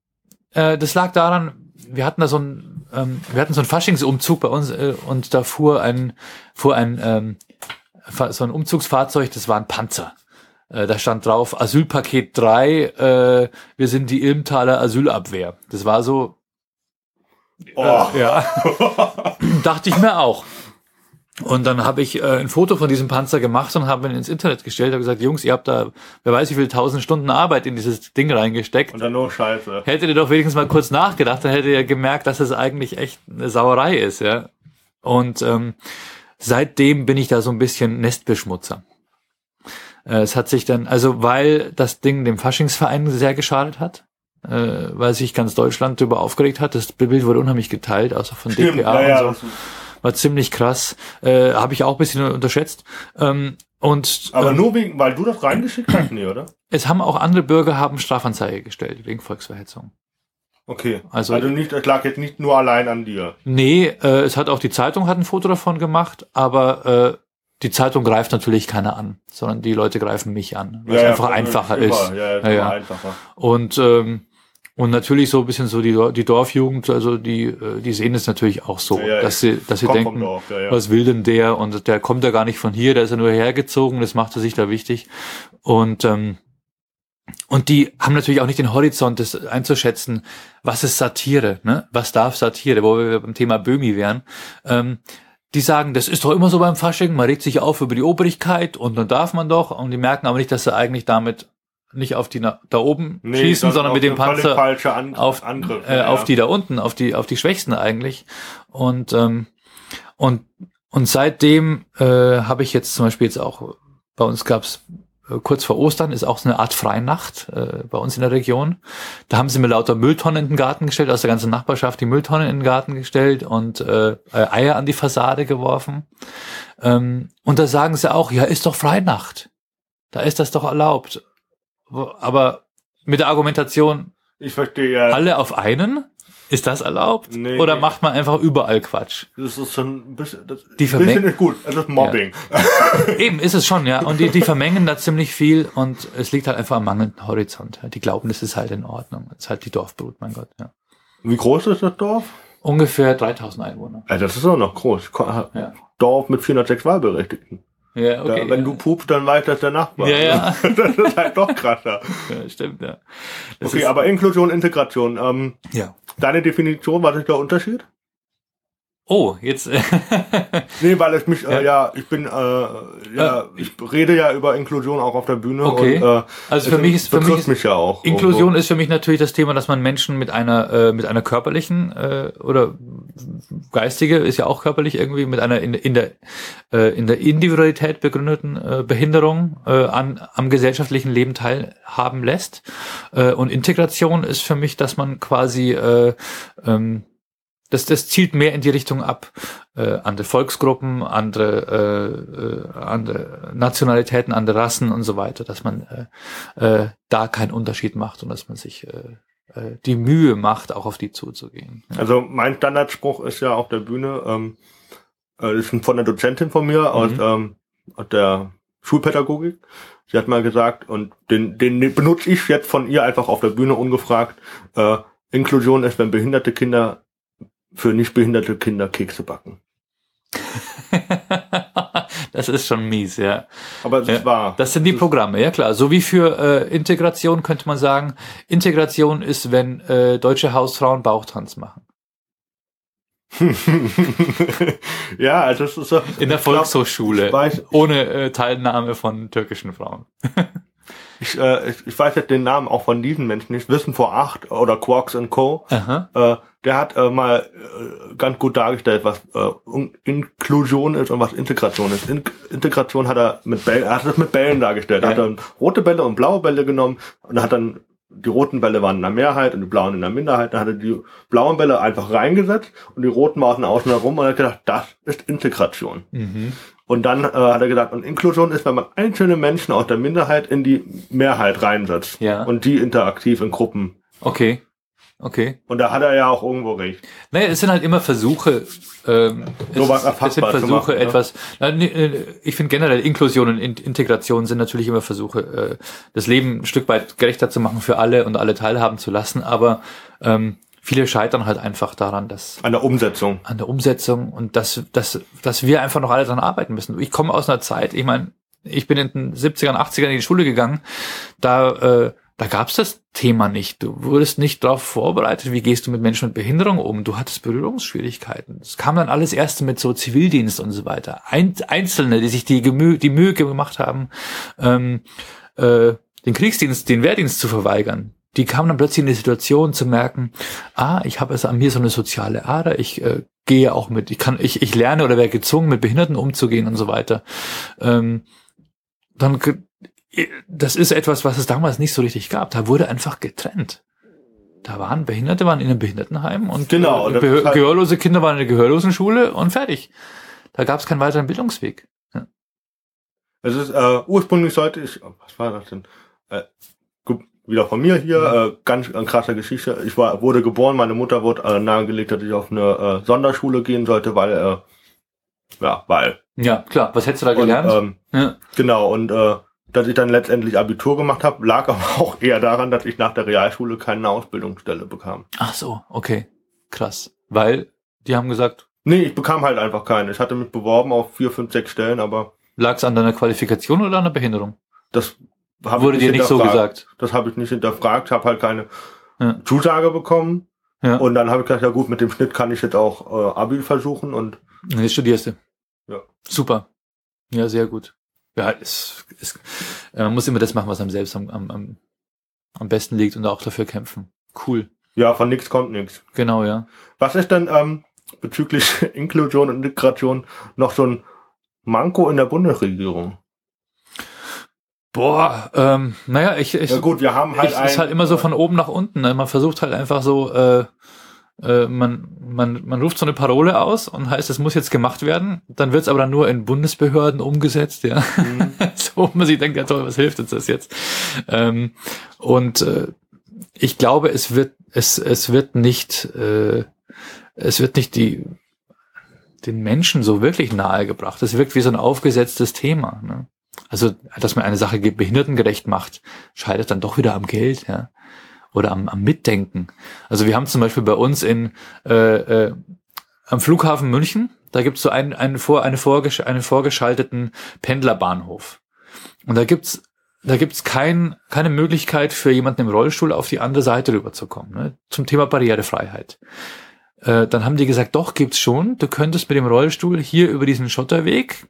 äh, das lag daran, wir hatten da so ein, ähm, wir hatten so einen Faschingsumzug bei uns äh, und da fuhr ein, fuhr ein, ähm, so ein Umzugsfahrzeug, das war ein Panzer. Äh, da stand drauf Asylpaket 3, äh, wir sind die Ilmtaler Asylabwehr. Das war so, oh. äh, ja, [laughs] dachte ich mir auch. Und dann habe ich äh, ein Foto von diesem Panzer gemacht und habe ihn ins Internet gestellt, habe gesagt, Jungs, ihr habt da, wer weiß wie viele tausend Stunden Arbeit in dieses Ding reingesteckt. Und dann nur Scheiße. Hättet ihr doch wenigstens mal kurz nachgedacht, dann hättet ihr gemerkt, dass es eigentlich echt eine Sauerei ist, ja. Und ähm, seitdem bin ich da so ein bisschen Nestbeschmutzer. Äh, es hat sich dann, also weil das Ding dem Faschingsverein sehr geschadet hat, äh, weil sich ganz Deutschland darüber aufgeregt hat. Das Bild wurde unheimlich geteilt, außer von Stimmt, DPA ja, und so. War ziemlich krass. Äh, Habe ich auch ein bisschen unterschätzt. Ähm, und Aber ähm, nur wegen, weil du das reingeschickt hast? Nee, oder? es haben auch andere Bürger haben Strafanzeige gestellt wegen Volksverhetzung. Okay. Also- Also, nicht, das lag jetzt nicht nur allein an dir. Nee, äh, es hat auch die Zeitung hat ein Foto davon gemacht, aber äh, die Zeitung greift natürlich keiner an, sondern die Leute greifen mich an, weil es einfach voll- einfacher immer, ist. Ja, ja, Ja, ja. einfacher. Und ähm, und natürlich so ein bisschen so die, die Dorfjugend, also die äh, die sehen es natürlich auch so, Ja, ja, dass sie dass sie denken, Dorf, ja, ja. was will denn der und der kommt ja gar nicht von hier, der ist ja nur hergezogen, das macht er sich da wichtig und ähm, und die haben natürlich auch nicht den Horizont, das einzuschätzen, was ist Satire, ne? Was darf Satire, wo wir beim Thema Böhmi wären. Ähm, die sagen, das ist doch immer so beim Fasching, man regt sich auf über die Obrigkeit und dann darf man doch. Und die merken aber nicht, dass sie eigentlich damit nicht auf die na- da oben Nee, schießen, sondern mit dem Panzer An auf, Angriff. äh, ja, auf die da unten, auf die, auf die Schwächsten eigentlich. Und ähm, und, und seitdem äh, habe ich jetzt zum Beispiel jetzt auch, bei uns gab's kurz vor Ostern ist auch so eine Art Freinacht äh, bei uns in der Region. Da haben sie mir lauter Mülltonnen in den Garten gestellt, aus der ganzen Nachbarschaft die Mülltonnen in den Garten gestellt und äh, Eier an die Fassade geworfen. Ähm, und da sagen sie auch, ja, ist doch Freinacht. Da ist das doch erlaubt. Aber mit der Argumentation, ich verstehe ja. alle auf einen? Ist das erlaubt? Nee, Oder macht man einfach überall Quatsch? Das ist schon ein bisschen, das die bisschen ist gut. Es ist Mobbing. Ja. [laughs] Eben, ist es schon, ja. Und die, die vermengen da ziemlich viel und es liegt halt einfach am mangelnden Horizont. Die glauben, es ist halt in Ordnung. Es ist halt die Dorfbrut, mein Gott, ja. Wie groß ist das Dorf? Ungefähr 3000 Einwohner. Ja, das ist auch noch groß. Ja. Dorf mit 406 Wahlberechtigten. Ja, okay. Da, wenn du pupst, dann weiß das der Nachbar. Ja, ja. [laughs] das ist halt doch krasser. Ja, stimmt, ja. Das okay, aber Inklusion, Integration. Ähm, ja. Deine Definition, was ist der Unterschied? Oh, jetzt. [laughs] nee, weil es mich, äh, ja. Äh, ja, ich bin, äh, ja, äh, ich rede ja über Inklusion auch auf der Bühne. Okay. Und, äh, also für mich ist für mich, ist, mich ja auch. Inklusion ist für mich natürlich das Thema, dass man Menschen mit einer äh, mit einer körperlichen äh, oder geistige ist ja auch körperlich irgendwie mit einer in, in der äh, in der Individualität begründeten äh, Behinderung äh, an am gesellschaftlichen Leben teilhaben lässt. Äh, und Integration ist für mich, dass man quasi äh, ähm, das, das zielt mehr in die Richtung ab, äh, andere Volksgruppen, andere, äh, äh, andere Nationalitäten, andere Rassen und so weiter, dass man äh, äh, da keinen Unterschied macht und dass man sich äh, äh, die Mühe macht, auch auf die zuzugehen. Ja. Also mein Standardspruch ist ja auf der Bühne, ähm, äh, ist von der Dozentin von mir mhm. aus, ähm, aus der Schulpädagogik. Sie hat mal gesagt, und den, den benutze ich jetzt von ihr einfach auf der Bühne ungefragt, äh, Inklusion ist, wenn behinderte Kinder für nicht behinderte Kinder Kekse backen. [laughs] das ist schon mies, ja. Aber das ja, war. Das sind die Programme, ja klar. So wie für äh, Integration könnte man sagen, Integration ist, wenn äh, deutsche Hausfrauen Bauchtanz machen. [laughs] ja, also das ist so. In der Volkshochschule. Weiß, ohne äh, Teilnahme von türkischen Frauen. [laughs] ich, äh, ich, ich weiß jetzt den Namen auch von diesen Menschen nicht. Wissen vor acht oder Quarks Co. Äh, der hat äh, mal äh, ganz gut dargestellt, was äh, Inklusion ist und was Integration ist. In Integration hat er mit Bällen, er hat das mit Bällen dargestellt. Ja. Er hat dann rote Bälle und blaue Bälle genommen und hat dann die roten Bälle waren in der Mehrheit und die blauen in der Minderheit. Dann hat er die blauen Bälle einfach reingesetzt und die roten waren außen herum und er hat gedacht, das ist Integration. Mhm. Und dann äh, hat er gesagt, und Inklusion ist, wenn man einzelne Menschen aus der Minderheit in die Mehrheit reinsetzt ja. und die interaktiv in Gruppen. Okay. Okay. Und da hat er ja auch irgendwo recht. Naja, es sind halt immer Versuche. Ähm, so es, es sind Versuche, machen, etwas. Ja? Äh, ich finde generell Inklusion und Integration sind natürlich immer Versuche, äh, das Leben ein Stück weit gerechter zu machen für alle und alle teilhaben zu lassen. Aber ähm, viele scheitern halt einfach daran, dass an der Umsetzung, an der Umsetzung und dass dass dass wir einfach noch alle daran arbeiten müssen. Ich komme aus einer Zeit, ich meine, ich bin in den 70ern, 80ern in die Schule gegangen, da äh, da gab es das Thema nicht. Du wurdest nicht darauf vorbereitet, wie gehst du mit Menschen mit Behinderung um. Du hattest Berührungsschwierigkeiten. Es kam dann alles erst mit so Zivildienst und so weiter. Einzelne, die sich die, Gemü die Mühe gemacht haben, ähm, äh, den Kriegsdienst, den Wehrdienst zu verweigern. Die kamen dann plötzlich in die Situation zu merken, ah, ich habe es an mir so eine soziale Ader, ich äh, gehe auch mit, ich kann, ich, ich lerne oder werde gezwungen, mit Behinderten umzugehen und so weiter. Ähm, dann das ist etwas, was es damals nicht so richtig gab. Da wurde einfach getrennt. Da waren Behinderte waren in einem Behindertenheim und genau, äh, halt gehörlose Kinder waren in der Gehörlosenschule und fertig. Da gab es keinen weiteren Bildungsweg. Ja. Es ist äh, ursprünglich sollte ich, was war das denn? Äh, wieder von mir hier, mhm. äh, ganz äh, krasse Geschichte. Ich war, wurde geboren, meine Mutter wurde äh, nahegelegt, dass ich auf eine äh, Sonderschule gehen sollte, weil, äh, ja, weil. Ja, klar. Was hättest du da gelernt? Und, ähm, ja. Genau, und äh, dass ich dann letztendlich Abitur gemacht habe, lag aber [laughs] auch eher daran, dass ich nach der Realschule keine Ausbildungsstelle bekam. Ach so, okay. Krass. Weil die haben gesagt. Nee, ich bekam halt einfach keine. Ich hatte mich beworben auf vier, fünf, sechs Stellen, aber. Lag es an deiner Qualifikation oder an der Behinderung? Das wurde dir nicht so gesagt. Das habe ich nicht hinterfragt, habe halt keine ja. Zusage bekommen. Ja. Und dann habe ich gesagt, ja gut, mit dem Schnitt kann ich jetzt auch äh, Abi versuchen und. Jetzt studierst du. Ja. Super. Ja, sehr gut ja, es, es, äh, man muss immer das machen, was einem selbst am, am, am besten liegt und auch dafür kämpfen. Cool. Ja, von nichts kommt nichts. Genau, ja. Was ist denn, ähm, bezüglich [laughs] Inklusion und Integration noch so ein Manko in der Bundesregierung? Boah, ähm, naja, ich, ich, Ja gut, wir haben halt ich ist halt immer so von oben nach unten. Ne? Man versucht halt einfach so, äh, äh, man, man, man ruft so eine Parole aus und heißt, es muss jetzt gemacht werden. Dann wird es aber dann nur in Bundesbehörden umgesetzt, ja. Mhm. [laughs] so, man sich denkt, ja toll, was hilft uns das jetzt? Ähm, und äh, ich glaube, es wird, es, es wird nicht, äh, es wird nicht die den Menschen so wirklich nahegebracht. Es wirkt wie so ein aufgesetztes Thema. Ne? Also, dass man eine Sache behindertengerecht macht, scheitert dann doch wieder am Geld, ja. Oder am, am Mitdenken. Also wir haben zum Beispiel bei uns in äh, äh, am Flughafen München, da gibt's so einen, einen, vor, eine vorgesch einen vorgeschalteten Pendlerbahnhof. Und da gibt's da gibt's kein, keine Möglichkeit für jemanden im Rollstuhl auf die andere Seite rüberzukommen. Ne? Zum Thema Barrierefreiheit. Äh, dann haben die gesagt, doch, gibt's schon. Du könntest mit dem Rollstuhl hier über diesen Schotterweg,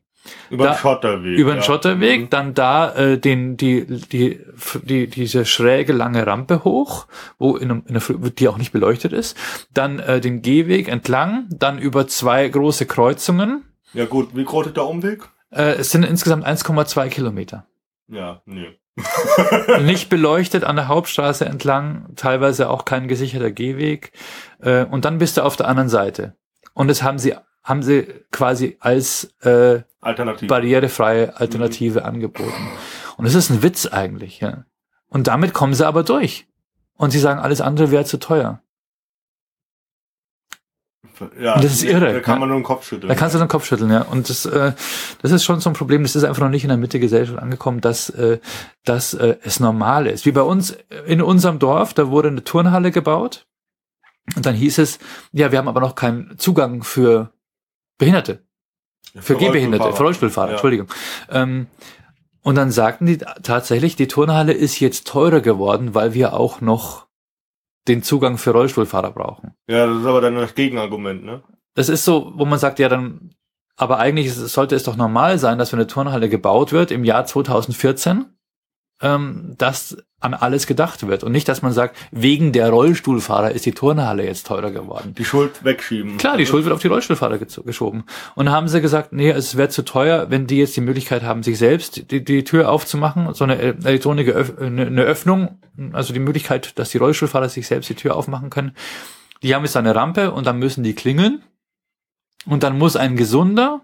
über Da- den Schotterweg. über den ja. Schotterweg, Mhm. dann da äh, den, die, die, die, diese schräge lange Rampe hoch, wo in, einem, in der, die auch nicht beleuchtet ist, dann äh, den Gehweg entlang, dann über zwei große Kreuzungen. Ja gut, wie groß ist der Umweg? Äh, es sind insgesamt 1,2 Kilometer. Ja, nee. [laughs] [laughs] nicht beleuchtet an der Hauptstraße entlang, teilweise auch kein gesicherter Gehweg. Äh, und dann bist du auf der anderen Seite. Und das haben sie, haben sie quasi als äh, Alternativ. barrierefreie Alternative angeboten. Und es ist ein Witz eigentlich, ja. Und damit kommen sie aber durch. Und sie sagen, alles andere wäre zu teuer. ja, Und das ist irre, Da kann man nur den Kopf schütteln. Da kannst du den Kopf schütteln, ja. Und das, äh, das ist schon so ein Problem. Das ist einfach noch nicht in der Mitte Gesellschaft angekommen, dass, äh, dass äh, es normal ist. Wie bei uns in unserem Dorf, da wurde eine Turnhalle gebaut. Und dann hieß es, ja, wir haben aber noch keinen Zugang für Behinderte, für Gehbehinderte, für Rollstuhlfahrer, Ja. Entschuldigung. Ähm, und dann sagten die tatsächlich, die Turnhalle ist jetzt teurer geworden, weil wir auch noch den Zugang für Rollstuhlfahrer brauchen. Ja, das ist aber dann das Gegenargument, ne? Das ist so, wo man sagt, ja, dann, aber eigentlich sollte es doch normal sein, dass wenn eine Turnhalle gebaut wird im Jahr 2014, ähm, dass an alles gedacht wird und nicht, dass man sagt, wegen der Rollstuhlfahrer ist die Turnhalle jetzt teurer geworden. Die Schuld wegschieben. Klar, die Schuld wird auf die Rollstuhlfahrer geschoben. Und haben sie gesagt, nee, es wäre zu teuer, wenn die jetzt die Möglichkeit haben, sich selbst die, die Tür aufzumachen, so eine elektronische Öff eine, eine Öffnung, also die Möglichkeit, dass die Rollstuhlfahrer sich selbst die Tür aufmachen können. Die haben jetzt eine Rampe und dann müssen die klingeln. Und dann muss ein Gesunder,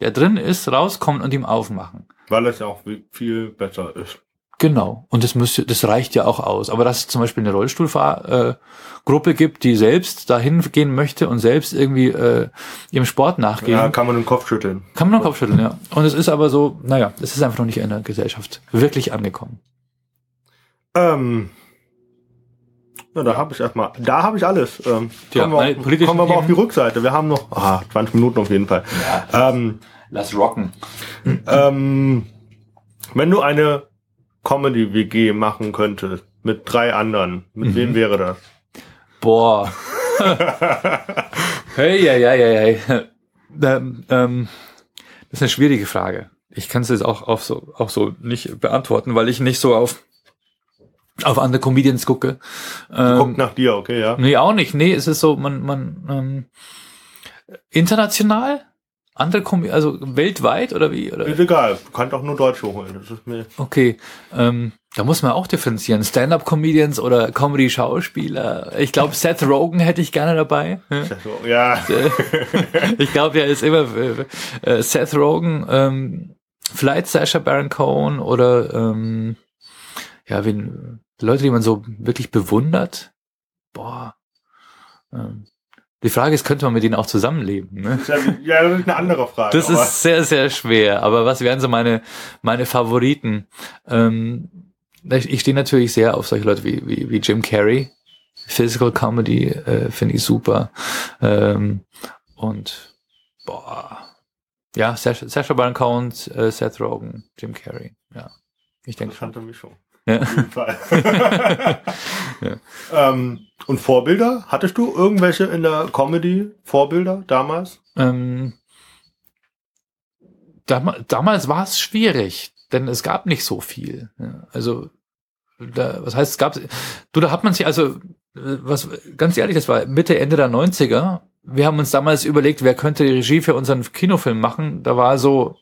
der drin ist, rauskommen und ihm aufmachen. Weil es ja auch viel besser ist. Genau. Und das müsste, das reicht ja auch aus. Aber dass es zum Beispiel eine Rollstuhlfahrgruppe äh, gibt, die selbst dahin gehen möchte und selbst irgendwie äh, ihrem Sport nachgehen, Ja, kann man den Kopf schütteln. kann man noch Kopfschütteln, ja. Und es ist aber so, naja, es ist einfach noch nicht in der Gesellschaft wirklich angekommen. Ähm, ja, da habe ich erstmal, da habe ich alles. Ähm, Tja, kommen, wir, auf- kommen wir aber auf die. Rückseite. Wir haben noch ah, 20 Minuten auf jeden Fall. Ähm, Lass rocken. ähm, wenn du eine Comedy-WG machen könntest mit drei anderen, mit Mhm. wem wäre das? Boah. [laughs] hey, ja, ja, ja, ja. Ähm, ähm, das ist eine schwierige Frage. Ich kann es jetzt auch, auch, so, auch so nicht beantworten, weil ich nicht so auf, auf andere Comedians gucke. Ähm, Guckt nach dir, okay, ja. Nee, auch nicht. Nee, es ist so, man, man, ähm, international? Andere Kombi also weltweit oder wie? Oder? Ist egal, du kannst auch nur Deutsche holen. Das ist mir Okay, ähm, da muss man auch differenzieren. Stand-up-Comedians oder Comedy-Schauspieler. Ich glaube, Seth Rogen hätte ich gerne dabei. Ja. [laughs] ich glaube, er ist immer äh, äh, Seth Rogen, ähm, vielleicht Sacha Baron Cohen oder ähm, ja, wen, Leute, die man so wirklich bewundert. Boah. Ähm, die Frage ist, könnte man mit denen auch zusammenleben? Ne? ja, das ist eine andere Frage. Das ist sehr, sehr schwer. Aber was wären so meine, meine Favoriten? Ähm, ich ich stehe natürlich sehr auf solche Leute wie, wie, wie Jim Carrey. Physical Comedy äh, finde ich super. Ähm, und boah. Ja, Sacha, Sacha Baron Cohen, äh, Seth Rogen, Jim Carrey. Ja, ich denke schon. schon. Ja. Auf jeden Fall. [laughs] ähm, und Vorbilder? Hattest du irgendwelche in der Comedy Vorbilder damals? Ähm, dam damals war es schwierig, denn es gab nicht so viel. Ja, also, da, was heißt, es gab, du, da hat man sich, also, äh, was, ganz ehrlich, das war Mitte, Ende der 90er, wir haben uns damals überlegt, wer könnte die Regie für unseren Kinofilm machen. Da war so,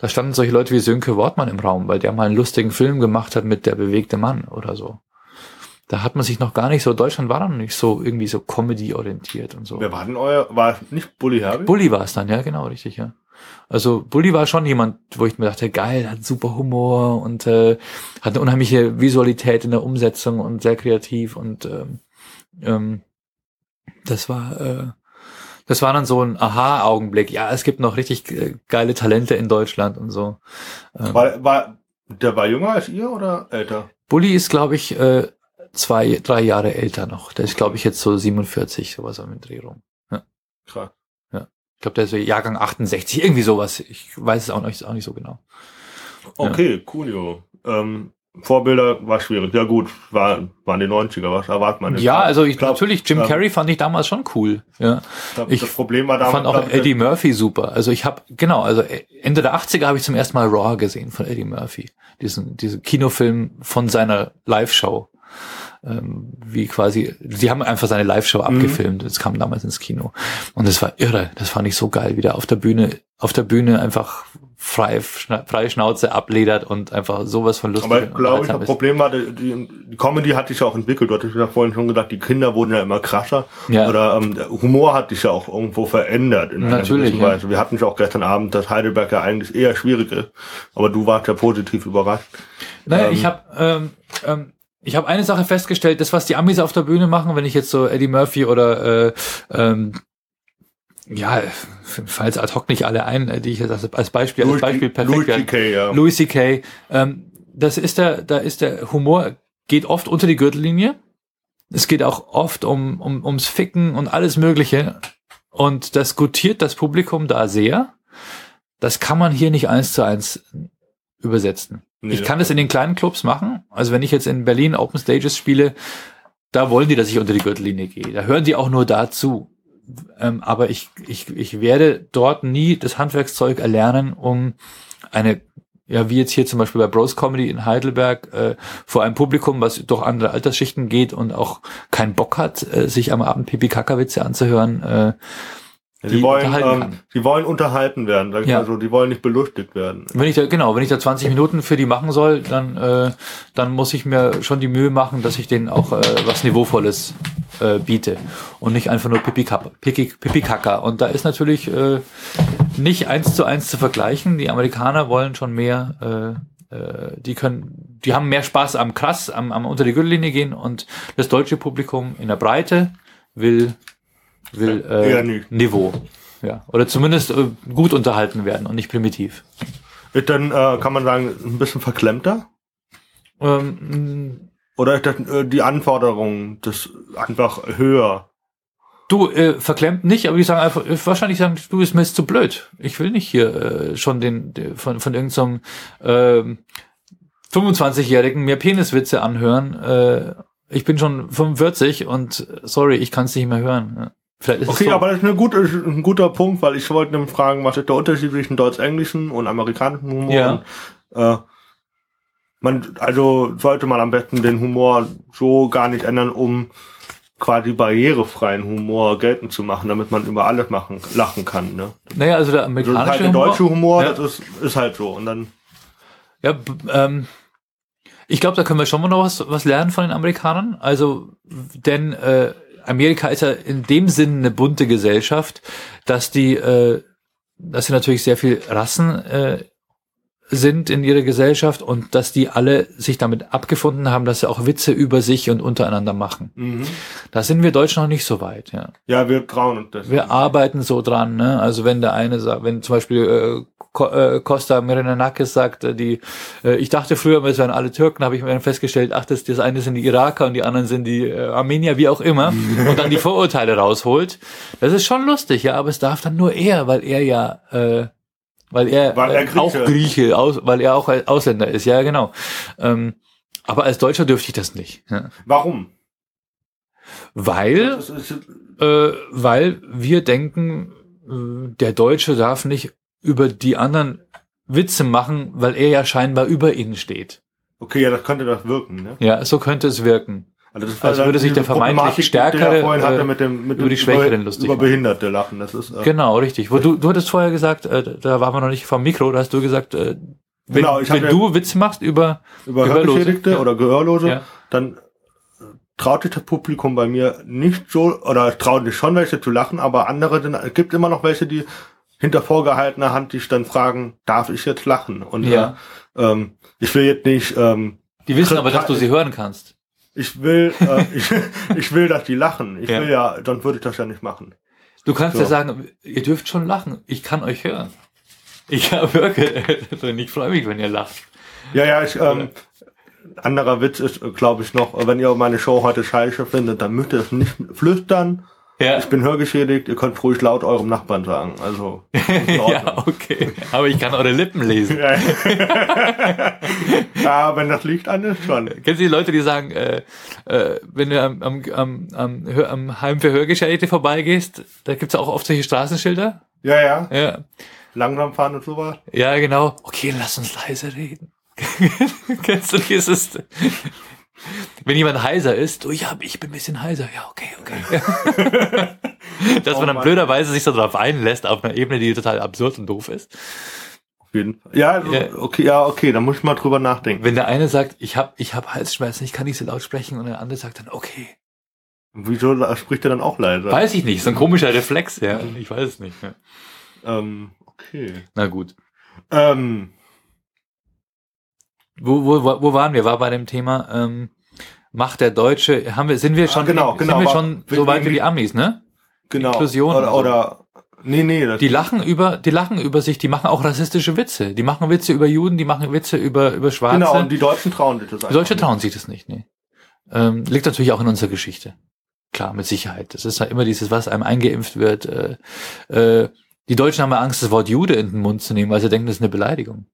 da standen solche Leute wie Sönke Wortmann im Raum, weil der mal einen lustigen Film gemacht hat mit Der bewegte Mann oder so. Da hat man sich noch gar nicht so, Deutschland war dann nicht so irgendwie so Comedy-orientiert und so. Wer war denn euer, war nicht Bully Herbie? Bully war es dann, ja, genau, richtig, ja. Also Bully war schon jemand, wo ich mir dachte, geil, hat super Humor und äh, hat eine unheimliche Visualität in der Umsetzung und sehr kreativ und ähm, ähm, das war äh, das war dann so ein Aha-Augenblick. Ja, es gibt noch richtig äh, geile Talente in Deutschland und so. Ähm, war, war, der war jünger als ihr oder älter? Bully ist, glaube ich, äh, zwei, drei Jahre älter noch. Der ist, glaube ich, jetzt so 47, sowas am Dreh rum. Ja. Krass. Ja. Ich glaube, der ist so Jahrgang 68, irgendwie sowas. Ich weiß es auch nicht, auch nicht so genau. Okay, ja. coolio. Ähm, Vorbilder war schwierig. Ja gut, war, waren die 90er, was erwartet man? Ja, also ich, glaub, natürlich, Jim ähm, Carrey fand ich damals schon cool. Ja. Glaub, ich das Problem war damals, fand auch Eddie Murphy super. Also ich habe, genau, also Ende der 80er habe ich zum ersten Mal Raw gesehen von Eddie Murphy. Diesen, diesen Kinofilm von seiner Live-Show. Ähm, wie quasi, die haben einfach seine Live-Show mhm. abgefilmt. Das kam damals ins Kino. Und das war irre. Das fand ich so geil, wie der auf der Bühne, auf der Bühne einfach frei, frei Schnauze abledert und einfach sowas von lustig. Aber ich glaube, das Problem war, die, die Comedy hat sich ja auch entwickelt. Du hattest ja vorhin schon gesagt, die Kinder wurden ja immer krasser. Ja. Oder ähm, der Humor hat sich ja auch irgendwo verändert. In Natürlich. Ja. Weise. Wir hatten ja auch gestern Abend, dass Heidelberg ja eigentlich eher schwierig ist. Aber du warst ja positiv überrascht. Naja, ähm, ich habe ähm, ähm, ich habe eine Sache festgestellt, das, was die Amis auf der Bühne machen, wenn ich jetzt so Eddie Murphy oder äh, ähm, ja, falls ad hoc nicht alle ein, die ich jetzt als Beispiel, als Beispiel perfekt Louis C.K., ja. Louis C.K., ähm, das ist der, da ist der Humor, geht oft unter die Gürtellinie. Es geht auch oft um, um, ums Ficken und alles Mögliche. Und das gutiert das Publikum da sehr. Das kann man hier nicht eins zu eins übersetzen. Nee, ich kann es in den kleinen Clubs machen. Also wenn ich jetzt in Berlin Open Stages spiele, da wollen die, dass ich unter die Gürtellinie gehe. Da hören die auch nur dazu. Ähm, aber ich, ich, ich werde dort nie das Handwerkszeug erlernen, um eine, ja, wie jetzt hier zum Beispiel bei Bros Comedy in Heidelberg, äh, vor einem Publikum, was durch andere Altersschichten geht und auch keinen Bock hat, äh, sich am Abend Pipi Kackerwitze anzuhören, äh, die, die wollen, ähm, die wollen unterhalten werden, ja. mal so, die wollen nicht belustigt werden. Wenn ich da, genau, wenn ich da 20 Minuten für die machen soll, dann, äh, dann muss ich mir schon die Mühe machen, dass ich denen auch äh, was Niveauvolles äh, biete und nicht einfach nur Pipi-Kacker. Und da ist natürlich äh, nicht eins zu eins zu vergleichen. Die Amerikaner wollen schon mehr, äh, äh, die können, die haben mehr Spaß am Krass, am, am unter die Gürtellinie gehen und das deutsche Publikum in der Breite will will äh, Niveau. Ja. Oder zumindest äh, gut unterhalten werden und nicht primitiv. Dann, äh, kann man sagen, ein bisschen verklemmter? Ähm, Oder ist das, äh, die Anforderung das einfach höher? Du, äh, verklemmt nicht, aber ich sage einfach, wahrscheinlich sagen, du bist mir jetzt zu blöd. Ich will nicht hier äh, schon den, von, von irgendeinem äh, 25-Jährigen mir Peniswitze anhören. Äh, ich bin schon 45 und sorry, ich kann es nicht mehr hören. Vielleicht ist okay, so. aber das ist eine gute, ein guter Punkt, weil ich wollte nämlich fragen, was ist der Unterschied zwischen deutsch-englischen und amerikanischen Humor? Ja. Und, äh, man, also sollte man am besten den Humor so gar nicht ändern, um quasi barrierefreien Humor geltend zu machen, damit man über alles machen, lachen kann. Ne? Naja, also der amerikanische also halt der deutsche Humor, ja. das ist, ist halt so. Und dann ja, ähm, ich glaube, da können wir schon mal noch was, was lernen von den Amerikanern. Also, denn äh, Amerika ist ja in dem Sinn eine bunte Gesellschaft, dass die, äh, dass sie natürlich sehr viel Rassen äh, sind in ihrer Gesellschaft und dass die alle sich damit abgefunden haben, dass sie auch Witze über sich und untereinander machen. Mhm. Da sind wir Deutschen noch nicht so weit, ja. Ja, wir trauen uns das. Wir arbeiten so dran, ne? Also wenn der eine sagt, wenn zum Beispiel äh Costa Mirenanakis sagt, äh, die, äh, ich dachte früher, es wären alle Türken, habe ich mir dann festgestellt, ach, das, das eine sind die Iraker und die anderen sind die äh, Armenier, wie auch immer, und dann die [laughs] Vorurteile rausholt. Das ist schon lustig, ja, aber es darf dann nur er, weil er ja äh, weil er, weil er Grieche. auch Grieche, aus, weil er auch Ausländer ist, ja genau. Ähm, aber als Deutscher dürfte ich das nicht. Ja. Warum? Weil, äh, weil wir denken, äh, der Deutsche darf nicht über die anderen Witze machen, weil er ja scheinbar über ihnen steht. Okay, ja, das könnte das wirken, ne? Ja, so könnte es wirken. Also das Als würde sich der vermeintlich Stärkere, der vorhin äh, hatte mit dem, mit über die Schwächeren lustig über. Behinderte lachen. Das ist äh, Genau, richtig. Wo du, du hattest vorher gesagt, äh, da waren wir noch nicht vom Mikro, da hast du gesagt, äh, wenn, Genau, wenn du Witze machst über, über Gehörlose, Hörgeschädigte ja. oder Gehörlose, Ja. dann äh, traut sich das Publikum bei mir nicht so, oder trauen sich schon welche zu lachen, aber andere, sind- es gibt immer noch welche, die hinter vorgehaltener Hand dich dann fragen, darf ich jetzt lachen? Und Ja. äh, ähm, ich will jetzt nicht, ähm, die wissen aber, dass du sie hören kannst. ich will, äh, ich, [laughs] ich will, dass die lachen. Ich Ja. will ja, dann würde ich das ja nicht machen. Du kannst So. ja sagen, ihr dürft schon lachen. Ich kann euch hören. Ich wirke, [laughs] ich freue mich, wenn ihr lacht. Ja, ja, ich, ähm, anderer Witz ist, glaube ich, noch, wenn ihr meine Show heute scheiße findet, dann müsst ihr es nicht flüstern. Ja, Ich bin hörgeschädigt, ihr könnt ruhig laut eurem Nachbarn sagen. Also, [laughs] ja, okay. Aber ich kann eure Lippen lesen. ja. [laughs] wenn das liegt an ist schon. Kennst du die Leute, die sagen, äh, äh, wenn du am, am, am, am, Hör- am Heim für Hörgeschädigte vorbeigehst, da gibt's auch oft solche Straßenschilder. Ja, ja, Ja, langsam fahren und sowas. ja genau. Okay, lass uns leise reden. [laughs] Kennst du dieses? Wenn jemand heiser ist, oh ja, ich bin ein bisschen heiser. Ja, okay, okay. [laughs] Dass Oh man dann Mann. blöderweise sich so darauf einlässt, auf einer Ebene, die total absurd und doof ist. Auf jeden Fall. Ja, also, Ja. okay, ja, okay, da muss ich mal drüber nachdenken. Wenn der eine sagt, ich habe ich hab Halsschmerzen, ich kann nicht so laut sprechen, und der andere sagt dann, okay. Wieso spricht er dann auch leiser? Weiß ich nicht, so ein komischer Reflex, ja. Ich weiß es nicht. Ja. Ähm, okay. Na gut. Ähm, Wo, wo, wo waren wir? War bei dem Thema ähm, Macht der Deutsche, haben wir, sind wir schon, genau, genau, sind wir schon so weit wie die Amis, ne? genau. Inklusion Oder, oder, nee, nee, das Die lachen über, die lachen über sich, die machen auch rassistische Witze. Die machen Witze über Juden, die machen Witze über, über Schwarze. Genau, und die Deutschen trauen sich das Die Deutsche einfach trauen sich das nicht, nee. Ähm, liegt natürlich auch in unserer Geschichte. Klar, mit Sicherheit. Das ist ja immer dieses, was einem eingeimpft wird. Äh, äh, die Deutschen haben ja Angst, das Wort Jude in den Mund zu nehmen, weil sie denken, das ist eine Beleidigung.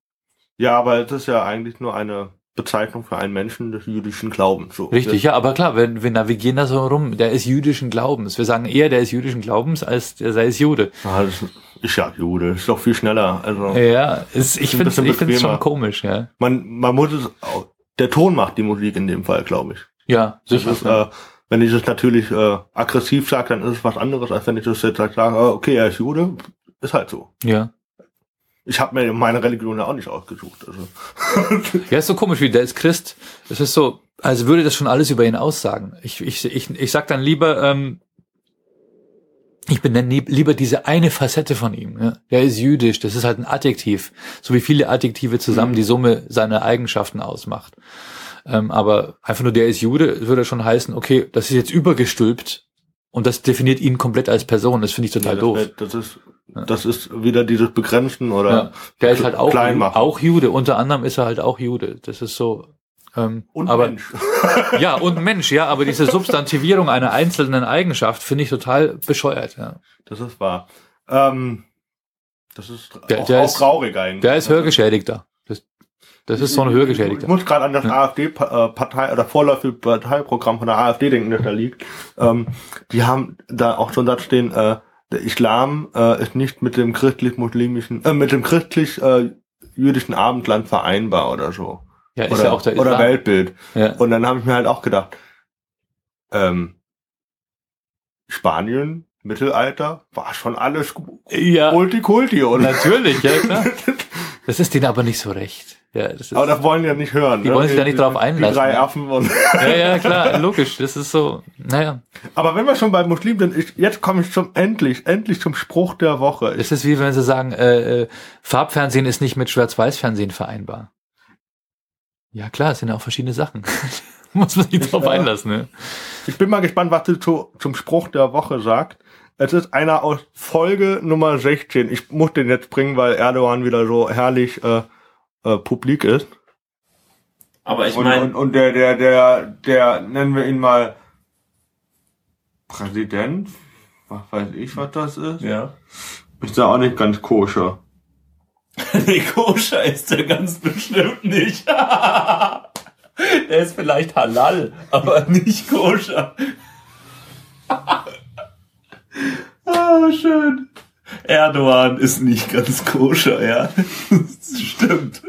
Ja, aber es ist ja eigentlich nur eine Bezeichnung für einen Menschen des jüdischen Glaubens. So. Richtig, ja, aber klar, wir, wir navigieren da so rum, der ist jüdischen Glaubens. Wir sagen eher, der ist jüdischen Glaubens, als der sei es Jude. Ja, das ist ja Jude, ist doch viel schneller. Also Ja, ist, ich finde find's schon komisch, ja. man, man muss es, auch- der Ton macht die Musik in dem Fall, glaube ich. Ja, Das sicher. ist, äh, wenn ich es natürlich äh, aggressiv sage, dann ist es was anderes, als wenn ich das jetzt sage, äh, okay, er ist Jude, ist halt so. ja. Ich habe mir meine Religion ja auch nicht ausgesucht. Also. [laughs] Ja, ist so komisch, wie der ist Christ. Es ist so, als würde das schon alles über ihn aussagen. Ich, ich, ich, ich sag dann lieber, ähm, ich benenne lieb- lieber diese eine Facette von ihm. Ja. Der ist jüdisch, das ist halt ein Adjektiv, so wie viele Adjektive zusammen Mhm. die Summe seiner Eigenschaften ausmacht. Ähm, aber einfach nur der ist Jude, würde schon heißen, okay, das ist jetzt übergestülpt und das definiert ihn komplett als Person. Das finde ich total Ja, doof. das, das ist das ist wieder dieses Begrenzen oder Ja, der ist halt auch, auch Jude. Unter anderem ist er halt auch Jude. Das ist so. Ähm, und aber Mensch. [laughs] ja und Mensch, ja, aber diese Substantivierung einer einzelnen Eigenschaft finde ich total bescheuert. Ja. Das ist wahr. Ähm, das ist Der- auch, der auch ist- traurig eigentlich. Der ist Hörgeschädigter. Das, das ist so ein Ich Hörgeschädigter. muss gerade an das AfD-Partei oder vorläufige Parteiprogramm von der AfD denken, das da liegt. Ähm, die haben da auch so einen Satz stehen, äh, der Islam äh, ist nicht mit dem christlich-muslimischen, äh, mit dem christlich-jüdischen Abendland vereinbar oder so. Ja, ist oder, ja auch der oder Islam. Weltbild. Ja. Und dann habe ich mir halt auch gedacht, ähm, Spanien, Mittelalter, war schon alles ja, Kulti-Kulti, oder? natürlich, ja klar. [laughs] Das ist denen aber nicht so recht. Ja, das ist, Aber das wollen die ja nicht hören. Die ne? wollen sich da nicht drauf einlassen, Die drei ne? Affen und ja, ja, klar, logisch. Das ist so, naja. Aber wenn wir schon bei Muslimen sind, ich, jetzt komme ich zum endlich, endlich zum Spruch der Woche. Es ist wie wenn sie sagen, äh, äh, Farbfernsehen ist nicht mit Schwarz-Weiß-Fernsehen vereinbar. Ja klar, es sind ja auch verschiedene Sachen. [laughs] Muss man sich drauf äh, einlassen, ne? ich bin mal gespannt, was du zu, zum Spruch der Woche sagt. Es ist einer aus Folge Nummer 16. Ich muss den jetzt bringen, weil Erdogan wieder so herrlich äh, äh, publik ist. Aber ich Und, meine, und, und der, der, der, der, nennen wir ihn mal Präsident. Was weiß ich, was das ist. ja. Ist ja auch nicht ganz koscher. [laughs] Nee, koscher ist der ganz bestimmt nicht. [laughs] der ist vielleicht halal, aber nicht koscher. [laughs] ah, schön. Erdogan ist nicht ganz koscher, ja. Das stimmt.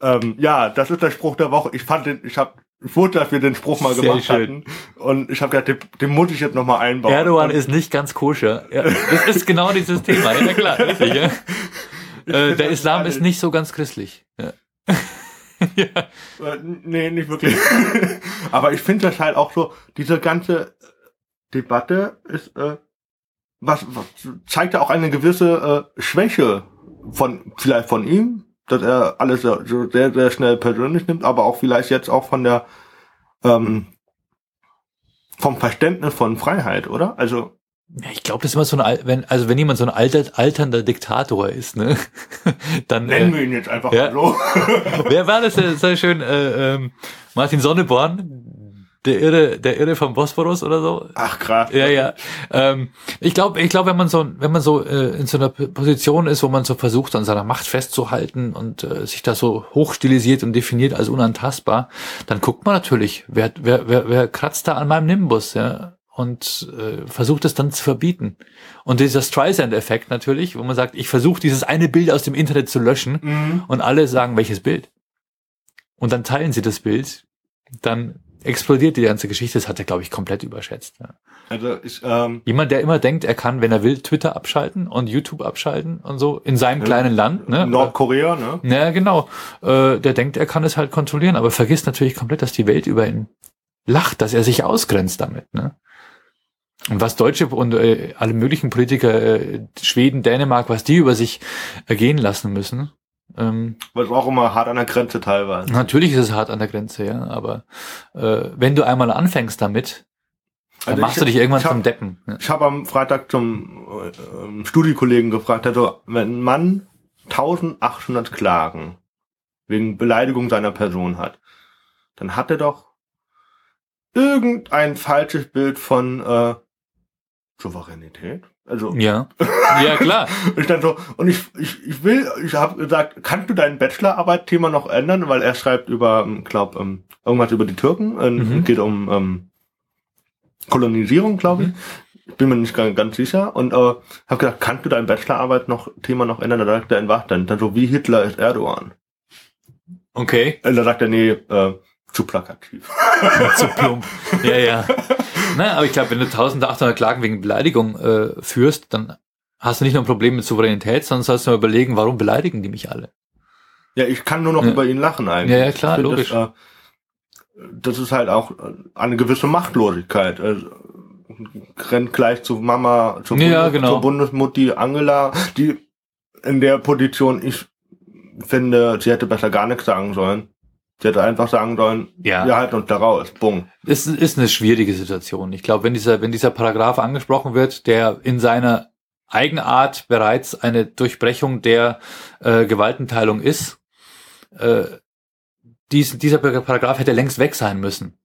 Ähm, ja, das ist der Spruch der Woche. Ich fand den, ich habe wusste, dass wir den Spruch mal Sehr gemacht schön. hatten. Und ich habe gedacht, den, den muss ich jetzt nochmal einbauen. Erdogan Und- ist nicht ganz koscher. Ja, das ist genau dieses Thema. Ja, klar, [laughs] richtig. Ja. Äh, der Islam ist nicht so ganz christlich. Ja. [laughs] ja. Äh, Nee, nicht wirklich. [laughs] Aber ich finde das halt auch so, diese ganze Debatte ist, äh, was, was zeigt ja auch eine gewisse äh, Schwäche von, vielleicht von ihm, dass er alles so so sehr, sehr schnell persönlich nimmt, aber auch vielleicht jetzt auch von der, ähm, vom Verständnis von Freiheit, oder? Also, Ja, ich glaube, das ist immer so ein, wenn, also wenn jemand so ein alter, alternder Diktator ist, ne, [laughs] dann, nennen äh, wir ihn jetzt einfach ja. mal so. [laughs] wer war das, der sehr schön, äh, ähm, Martin Sonneborn, der Irre, der Irre vom Bosporus oder so? Ach, krass. Ja, ja. Ähm, ich glaube, ich glaube, wenn man so, wenn man so äh, in so einer Position ist, wo man so versucht, an seiner Macht festzuhalten und äh, sich da so hochstilisiert und definiert als unantastbar, dann guckt man natürlich, wer, wer, wer, wer kratzt da an meinem Nimbus, ja, und äh, versucht es dann zu verbieten. Und dieser Streisand-Effekt natürlich, wo man sagt, ich versuche dieses eine Bild aus dem Internet zu löschen Mhm. und alle sagen, welches Bild. Und dann teilen sie das Bild, dann explodiert die ganze Geschichte. Das hat er, glaube ich, komplett überschätzt. Ja. Also, ich, ähm, Jemand, der immer denkt, er kann, wenn er will, Twitter abschalten und YouTube abschalten und so in seinem kleinen Land. Ne? Nordkorea, ne? Ja, genau. Äh, der denkt, er kann es halt kontrollieren, aber vergisst natürlich komplett, dass die Welt über ihn lacht, dass er sich ausgrenzt damit. Ne? Und was Deutsche und äh, alle möglichen Politiker, äh, Schweden, Dänemark, was die über sich ergehen lassen müssen. Ähm, Was auch immer hart an der Grenze teilweise. natürlich ist es hart an der Grenze, ja, aber äh, wenn du einmal anfängst damit, dann Also machst ich- du dich irgendwann hab- zum Deppen. Ja. Ich habe am Freitag zum äh, Studiekollegen gefragt, also wenn ein Mann 1800 Klagen wegen Beleidigung seiner Person hat, dann hat er doch irgendein falsches Bild von äh, Souveränität. Also Ja. [laughs] Ja, klar. ich dann so und ich ich ich will ich habe gesagt, kannst du dein Bachelorarbeit-Thema noch ändern, weil er schreibt über, ähm, glaub ähm, irgendwas über die Türken, äh, Mhm. geht um ähm, Kolonisierung, glaube ich. Ich bin mir nicht ganz, ganz sicher und äh, habe gesagt, kannst du dein Bachelorarbeit noch Thema noch ändern? Da sagt er, in was denn? Dann so wie Hitler ist Erdogan. Okay. Und da sagt er, nee, äh, zu plakativ. [laughs] Zu plump. Ja, ja. Na, aber ich glaube, wenn du 1800 Klagen wegen Beleidigung äh, führst, dann hast du nicht nur ein Problem mit Souveränität, sondern sollst du mal überlegen, warum beleidigen die mich alle? Ja, ich kann nur noch Ja. über ihn lachen eigentlich. Ja, ja, klar, logisch. Das, äh, das ist halt auch äh, eine gewisse Machtlosigkeit. Also, rennt gleich zu Mama, zur, Ja, Bundes genau. zur Bundesmutti Angela, die in der Position, ich finde, sie hätte besser gar nichts sagen sollen. Sie hätte einfach sagen sollen, Ja. wir halten uns da raus. Bumm. Es ist eine schwierige Situation. Ich glaube, wenn dieser, wenn dieser Paragraph angesprochen wird, der in seiner Eigenart bereits eine Durchbrechung der äh, Gewaltenteilung ist, äh, dies, dieser Paragraph hätte längst weg sein müssen.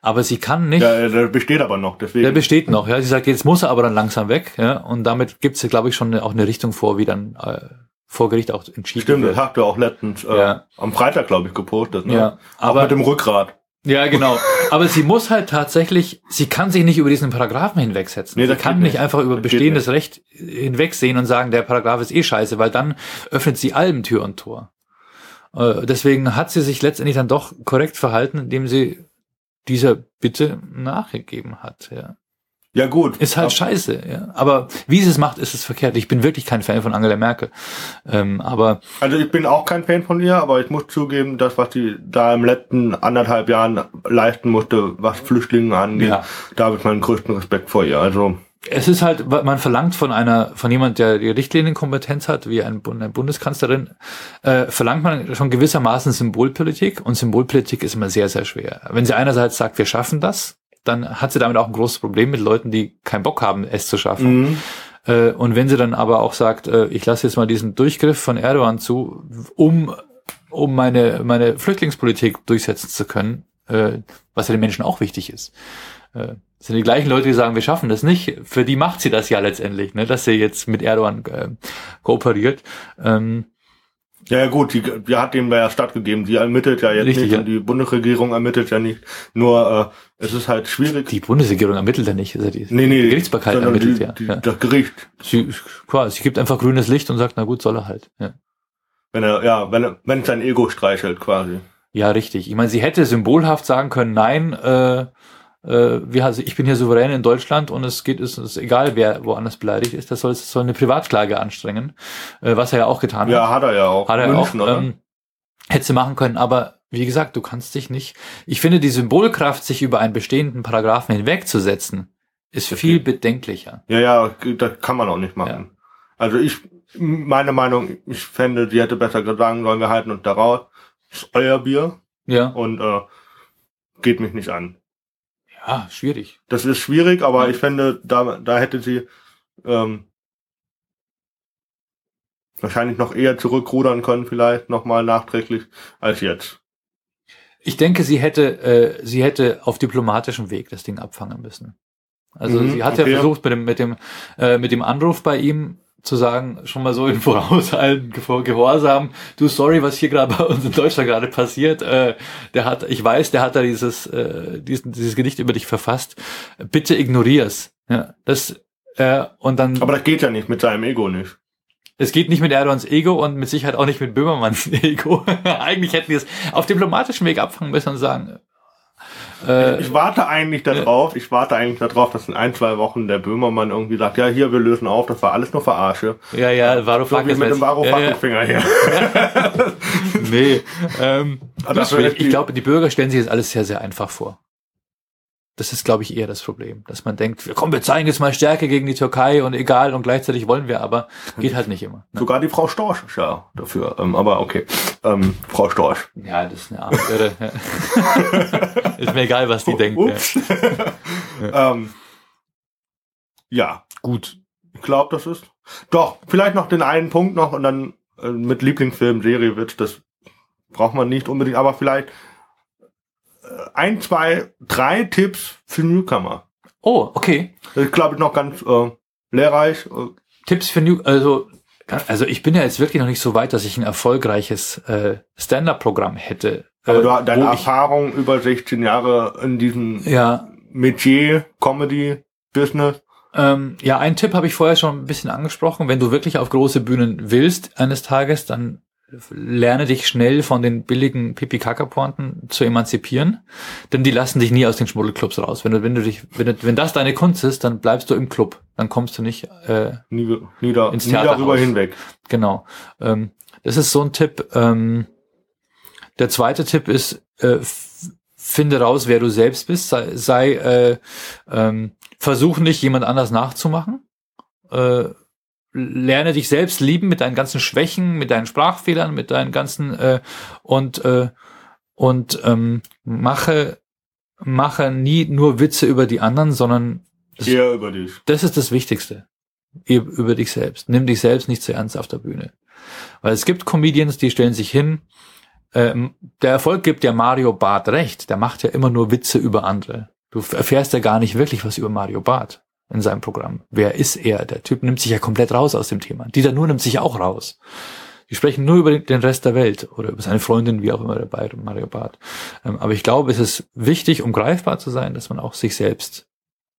Aber sie kann nicht. Ja, der besteht aber noch, deswegen. Der besteht noch, ja. Sie sagt, jetzt muss er aber dann langsam weg, ja. Und damit gibt es, glaube ich, schon eine, auch eine Richtung vor, wie dann äh, vor Gericht auch entschieden Stimmt, das wird. habt ihr auch letztens äh, Ja. am Freitag, glaube ich, gepostet. Ne? Ja, auch aber- mit dem Rückgrat. Ja, genau. Aber sie muss halt tatsächlich, sie kann sich nicht über diesen Paragraphen hinwegsetzen. Nee, sie das kann nicht einfach über Das bestehendes Recht hinwegsehen und sagen, der Paragraph ist eh scheiße, weil dann öffnet sie allem Tür und Tor. Äh, deswegen hat sie sich letztendlich dann doch korrekt verhalten, indem sie dieser Bitte nachgegeben hat. Ja. Ja gut. Ist halt scheiße, ja. Aber wie sie es macht, ist es verkehrt. Ich bin wirklich kein Fan von Angela Merkel. Ähm, aber Also ich bin auch kein Fan von ihr, aber ich muss zugeben, das, was sie da im letzten anderthalb Jahren leisten musste, was Flüchtlinge angeht, Ja. da habe ich meinen größten Respekt vor ihr. Also es ist halt, man verlangt von einer, von jemand, der die Richtlinienkompetenz hat, wie ein, eine Bundeskanzlerin, äh, verlangt man schon gewissermaßen Symbolpolitik und Symbolpolitik ist immer sehr, sehr schwer. Wenn sie einerseits sagt, wir schaffen das, dann hat sie damit auch ein großes Problem mit Leuten, die keinen Bock haben, es zu schaffen. mhm. Äh, und wenn sie dann aber auch sagt, äh, ich lasse jetzt mal diesen Durchgriff von Erdogan zu, um, um meine, meine Flüchtlingspolitik durchsetzen zu können, äh, was ja den Menschen auch wichtig ist. Das sind die gleichen Leute, die sagen, wir schaffen das nicht. Für die macht sie das ja letztendlich, ne, dass sie jetzt mit Erdogan kooperiert. Ähm, ja, ja gut, die, die hat dem ja stattgegeben. Sie ermittelt ja jetzt Richtig, nicht ja. und die Bundesregierung ermittelt ja nicht. Nur äh, es ist halt schwierig. die Bundesregierung ermittelt ja nicht. Also die, nee, nee, die Gerichtsbarkeit ermittelt die, ja. Die, ja. Das Gericht. Sie, klar, sie gibt einfach grünes Licht und sagt, na gut, soll er halt. Ja. Wenn er, ja, wenn er, wenn sein Ego streichelt quasi. Ja, richtig. Ich meine, sie hätte symbolhaft sagen können, nein, äh, äh, wir, also ich bin hier souverän in Deutschland und es geht, es ist egal, wer woanders beleidigt ist, das soll, das soll eine Privatklage anstrengen, äh, was er ja auch getan Ja, hat. hat er ja auch. Hat er München, auch, oder? ähm, hätte sie machen können, aber wie gesagt, du kannst dich nicht, ich finde die Symbolkraft, sich über einen bestehenden Paragraphen hinwegzusetzen, ist Okay. viel bedenklicher. Ja, ja, das kann man auch nicht machen. Also ich, meine Meinung, ich fände, sie hätte besser gesagt, sollen wir halten und daraus. Ist euer Bier Ja, und äh, geht mich nicht an. Ja, schwierig. Das ist schwierig, aber ich fände, da, da hätte sie ähm, wahrscheinlich noch eher zurückrudern können, vielleicht nochmal nachträglich, als jetzt. Ich denke, sie hätte, äh, sie hätte auf diplomatischem Weg das Ding abfangen müssen. Also Mhm, sie hat okay. ja versucht mit dem, mit dem, äh, mit dem Anruf bei ihm zu sagen, schon mal so in vorauseilendem Gehor- Gehorsam, du sorry, was hier gerade bei uns in Deutschland gerade passiert. Äh, der hat, ich weiß, der hat da dieses, äh, diesen, dieses Gedicht über dich verfasst. Bitte ignorier's. Ja, das äh, und dann. Aber das geht ja nicht mit seinem Ego nicht. Es geht nicht mit Erdogans Ego und mit Sicherheit auch nicht mit Böhmermanns [laughs] Ego. Eigentlich hätten die es auf diplomatischem Weg abfangen müssen und sagen, äh, Ich warte eigentlich darauf, ich warte eigentlich darauf, dass in ein, zwei Wochen der Böhmermann irgendwie sagt, ja, hier, wir lösen auf, das war alles nur Verarsche. ja, ja, So wie mit dem Varo ja, ja. Hier. [laughs] Nee, [laughs] ähm, ist ich, ich glaube, die Bürger stellen sich das alles sehr, sehr einfach vor. Das ist, glaube ich, eher das Problem, dass man denkt, wir kommen, wir zeigen jetzt mal Stärke gegen die Türkei und egal und gleichzeitig wollen wir, aber geht halt nicht immer. Ne? Sogar die Frau Storch ist ja dafür. Ähm, aber okay. Ähm, Frau Storch. Ja, das ist eine arme Irre. [laughs] Ist mir egal, was die denkt. [laughs] Ja. Ähm, ja, Gut. ich glaube, das ist. Doch, vielleicht noch den einen Punkt noch und dann äh, mit Lieblingsfilm, Serie wird das braucht man nicht unbedingt, aber vielleicht ein, zwei, drei Tipps für Newcomer. Oh, okay. Das ist, glaube ich, noch ganz äh, lehrreich. Äh, Tipps für New, also, also ich bin ja jetzt wirklich noch nicht so weit, dass ich ein erfolgreiches äh, Stand-up-Programm hätte. Aber äh, du, deine wo ich, Erfahrung über 16 Jahre in diesem ja, Metier, Comedy, Business. ähm, ja, einen Tipp habe ich vorher schon ein bisschen angesprochen. Wenn du wirklich auf große Bühnen willst eines Tages, dann lerne dich schnell von den billigen Pipi-Kaka-Pointen zu emanzipieren, denn die lassen dich nie aus den Schmuddelclubs raus. Wenn du, wenn du dich, wenn, du, wenn das deine Kunst ist, dann bleibst du im Club. Dann kommst du nicht äh, Nie, nie, da, Ins nie Theaterhaus. darüber hinweg. Genau. Ähm, das ist so ein Tipp. Ähm, der zweite Tipp ist, äh, finde raus, wer du selbst bist. Sei, sei äh, ähm, versuch nicht, jemand anders nachzumachen. Äh, lerne dich selbst lieben mit deinen ganzen Schwächen, mit deinen Sprachfehlern, mit deinen ganzen äh, und äh, und ähm, mache mache nie nur Witze über die anderen, sondern das, Eher über dich. das ist das Wichtigste. Über dich selbst. Nimm dich selbst nicht zu ernst auf der Bühne. Weil es gibt Comedians, die stellen sich hin. Ähm, der Erfolg gibt ja Mario Barth recht. Der macht ja immer nur Witze über andere. Du erfährst ja gar nicht wirklich was über Mario Barth in seinem Programm. Wer ist er? Der Typ nimmt sich ja komplett raus aus dem Thema. Dieter Nuhr nimmt sich auch raus. Die sprechen nur über den Rest der Welt oder über seine Freundin, wie auch immer dabei, Mario Barth. Ähm, aber ich glaube, es ist wichtig, um greifbar zu sein, dass man auch sich selbst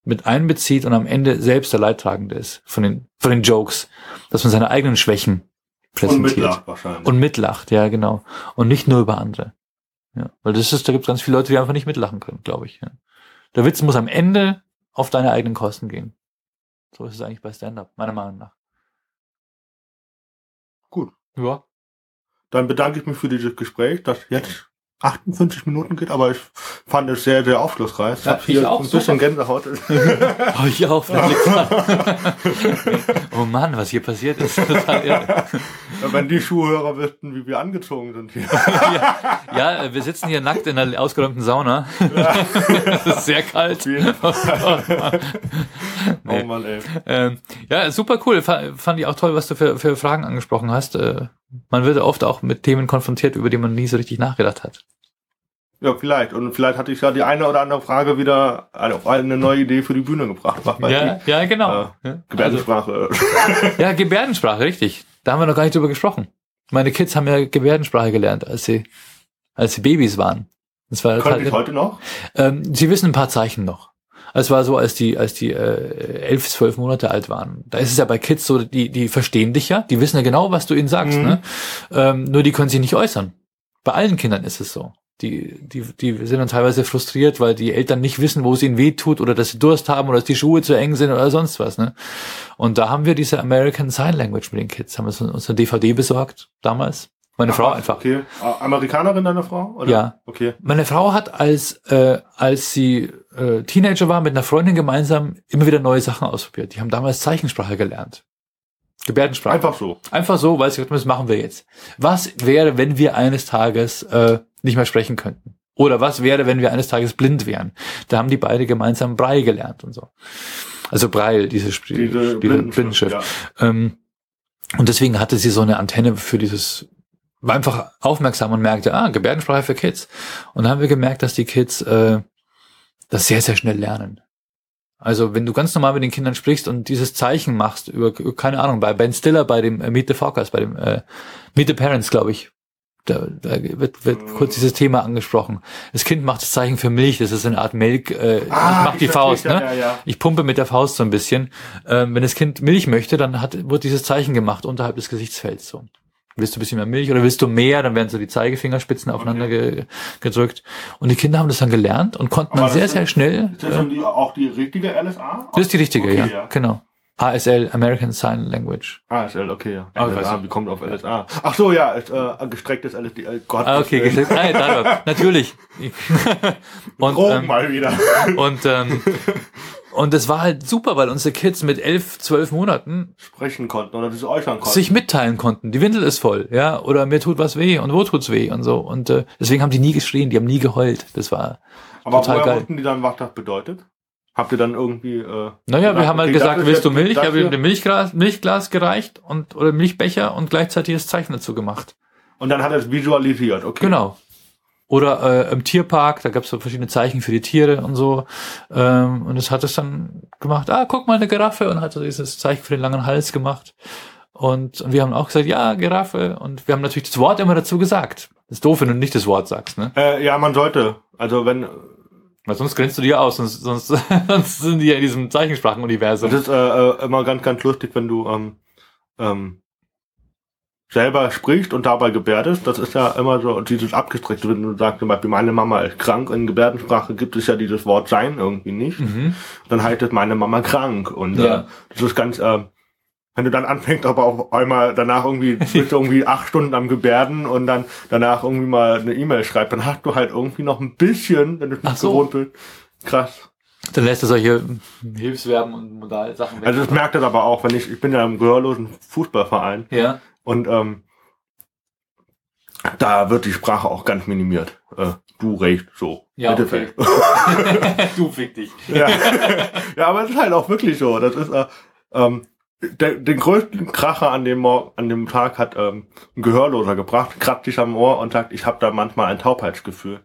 mit einbezieht und am Ende selbst der Leidtragende ist von den, von den Jokes, dass man seine eigenen Schwächen Und präsentiert. mitlacht wahrscheinlich. Und mitlacht, ja, genau. Und nicht nur über andere. Ja, weil das ist, da gibt es ganz viele Leute, die einfach nicht mitlachen können, glaube ich. Ja. Der Witz muss am Ende auf deine eigenen Kosten gehen. So ist es eigentlich bei Stand-Up, meiner Meinung nach. Gut. Ja. Dann bedanke ich mich für dieses Gespräch, das jetzt 58 Minuten geht, aber ich fand es sehr, sehr aufschlussreich. Ja, hab hier ich auch, ein bisschen super. Gänsehaut. [laughs] [laughs] Oh, ich auch. [laughs] oh Mann, was hier passiert ist. Total irre. Wenn die Schuhhörer wüssten, wie wir angezogen sind hier. ja, ja, wir sitzen hier nackt in einer ausgeräumten Sauna. Es ist sehr kalt. Auf jeden Fall. Oh Mann, ey. Ähm, ja, super cool. Fa- Fand ich auch toll, was du für, für Fragen angesprochen hast. Man wird oft auch mit Themen konfrontiert, über die man nie so richtig nachgedacht hat. Ja, vielleicht. Und vielleicht hatte ich ja die eine oder andere Frage wieder eine, eine neue Idee für die Bühne gebracht. Ja, ich. ja, genau. Äh, Ja, also, Gebärdensprache. ja, Gebärdensprache, richtig. Da haben wir noch gar nicht drüber gesprochen. Meine Kids haben ja Gebärdensprache gelernt, als sie, als sie Babys waren. Das war Könnte total ich heute noch? Ähm, sie wissen ein paar Zeichen noch. Es war so, als die, als die äh, elf, zwölf Monate alt waren. Da ist es ja bei Kids so, die, die verstehen dich ja, die wissen ja genau, was du ihnen sagst. Mhm. Ne? Ähm, nur die können sich nicht äußern. Bei allen Kindern ist es so. Die, die, die sind dann teilweise frustriert, weil die Eltern nicht wissen, wo es ihnen weh tut oder dass sie Durst haben oder dass die Schuhe zu eng sind oder sonst was. Ne? Und da haben wir diese American Sign Language mit den Kids, haben wir uns eine DVD besorgt damals. Meine Frau Ach, einfach. Okay. Äh, Amerikanerin deine Frau? Oder? Ja. Okay. Meine Frau hat als äh, als sie äh, Teenager war mit einer Freundin gemeinsam immer wieder neue Sachen ausprobiert. Die haben damals Zeichensprache gelernt. Gebärdensprache. Einfach so. Einfach so, weil sie gesagt haben, das machen wir jetzt. Was wäre, wenn wir eines Tages äh, nicht mehr sprechen könnten? Oder was wäre, wenn wir eines Tages blind wären? Da haben die beide gemeinsam Braille gelernt und so. Also Braille, diese, Sp Spiele, Blindenschrift. ja. Ähm, und deswegen hatte sie so eine Antenne für dieses, war einfach aufmerksam und merkte, ah, Gebärdensprache für Kids. Und dann haben wir gemerkt, dass die Kids äh, das sehr, sehr schnell lernen. Also wenn du ganz normal mit den Kindern sprichst und dieses Zeichen machst, über, keine Ahnung, bei Ben Stiller, bei dem äh, Meet the Fockers, bei dem äh, Meet the Parents, glaube ich, da, da wird, wird kurz dieses Thema angesprochen. Das Kind macht das Zeichen für Milch, das ist eine Art Milk, äh, ich mach die Faust, ne? Ah, Ja, ja. Ich pumpe mit der Faust so ein bisschen. Ähm, wenn das Kind Milch möchte, dann hat, wird dieses Zeichen gemacht unterhalb des Gesichtsfelds. So. Willst du ein bisschen mehr Milch oder willst du mehr? Dann werden so die Zeigefingerspitzen aufeinander ge gedrückt. Und die Kinder haben das dann gelernt und konnten Aber dann sehr, ist- sehr schnell. Ist das äh, schon die, auch die richtige LSA? das ist die richtige, Okay, ja. ja. Genau. ASL, American Sign Language. ASL, okay, ja. LSA, nicht. wie kommt auf LSA? Ach so, ja, ist, äh, gestrecktes LSD. Äh, Gott, Ah, okay, das, äh, geschickt. Ah, da, natürlich. [laughs] und, Drogen ähm, mal wieder. und, ähm, [laughs] und es war halt super, weil unsere Kids mit elf, zwölf Monaten Sprechen konnten oder sich äußern konnten. sich mitteilen konnten. Die Windel ist voll, ja, oder mir tut was weh und wo tut's weh und so. Und äh, deswegen haben die nie geschrien, die haben nie geheult. Das war Aber total woher geil. wussten die dann, was das bedeutet? Habt ihr dann irgendwie, äh, Naja, wir gesagt, haben halt okay, gesagt, willst du Milch? Ich habe ihm ein Milchglas, Milchglas gereicht und oder Milchbecher und gleichzeitig das Zeichen dazu gemacht. Und dann hat er es visualisiert, okay. Genau. Oder äh, im Tierpark, da gab es so verschiedene Zeichen für die Tiere und so. Ähm, und es hat es dann gemacht, ah, guck mal, eine Giraffe und hat so dieses Zeichen für den langen Hals gemacht. Und, und wir haben auch gesagt, ja, Giraffe. Und wir haben natürlich das Wort immer dazu gesagt. Das ist doof, wenn du nicht das Wort sagst, ne? Äh, ja, man sollte. Also wenn, Weil sonst grenzt du dir aus, sonst, sonst, [laughs] sonst sind die ja in diesem Zeichensprachenuniversum. das ist äh, äh, immer ganz, ganz lustig, wenn du ähm, ähm, selber sprichst und dabei gebärdest. Das ist ja immer so dieses abgestreckte, wenn du sagst zum Beispiel, meine Mama ist krank. In Gebärdensprache gibt es ja dieses Wort sein irgendwie nicht. Mhm. Dann heißt es meine Mama krank. Und Ja. äh, das ist ganz, äh, wenn du dann anfängst, aber auf einmal danach irgendwie, [laughs] bist du irgendwie acht Stunden am Gebärden und dann danach irgendwie mal eine E-Mail schreibst, dann hast du halt irgendwie noch ein bisschen, wenn du es nicht so. gewohnt bist. Krass. Dann lässt er solche Hilfsverben und Modalsachen weg. Also das merkt das aber auch, wenn ich, ich bin ja im gehörlosen Fußballverein ja. Und ähm, da wird die Sprache auch ganz minimiert. Äh, du recht, so. Ja, Mittelfeld. [laughs] [laughs] du fick dich. ja. ja, aber es ist halt auch wirklich so. Das ist äh, ähm, der, den größten Kracher an dem an dem Tag hat ähm, ein Gehörloser gebracht, kratzt sich am Ohr und sagt, ich habe da manchmal ein Taubheitsgefühl.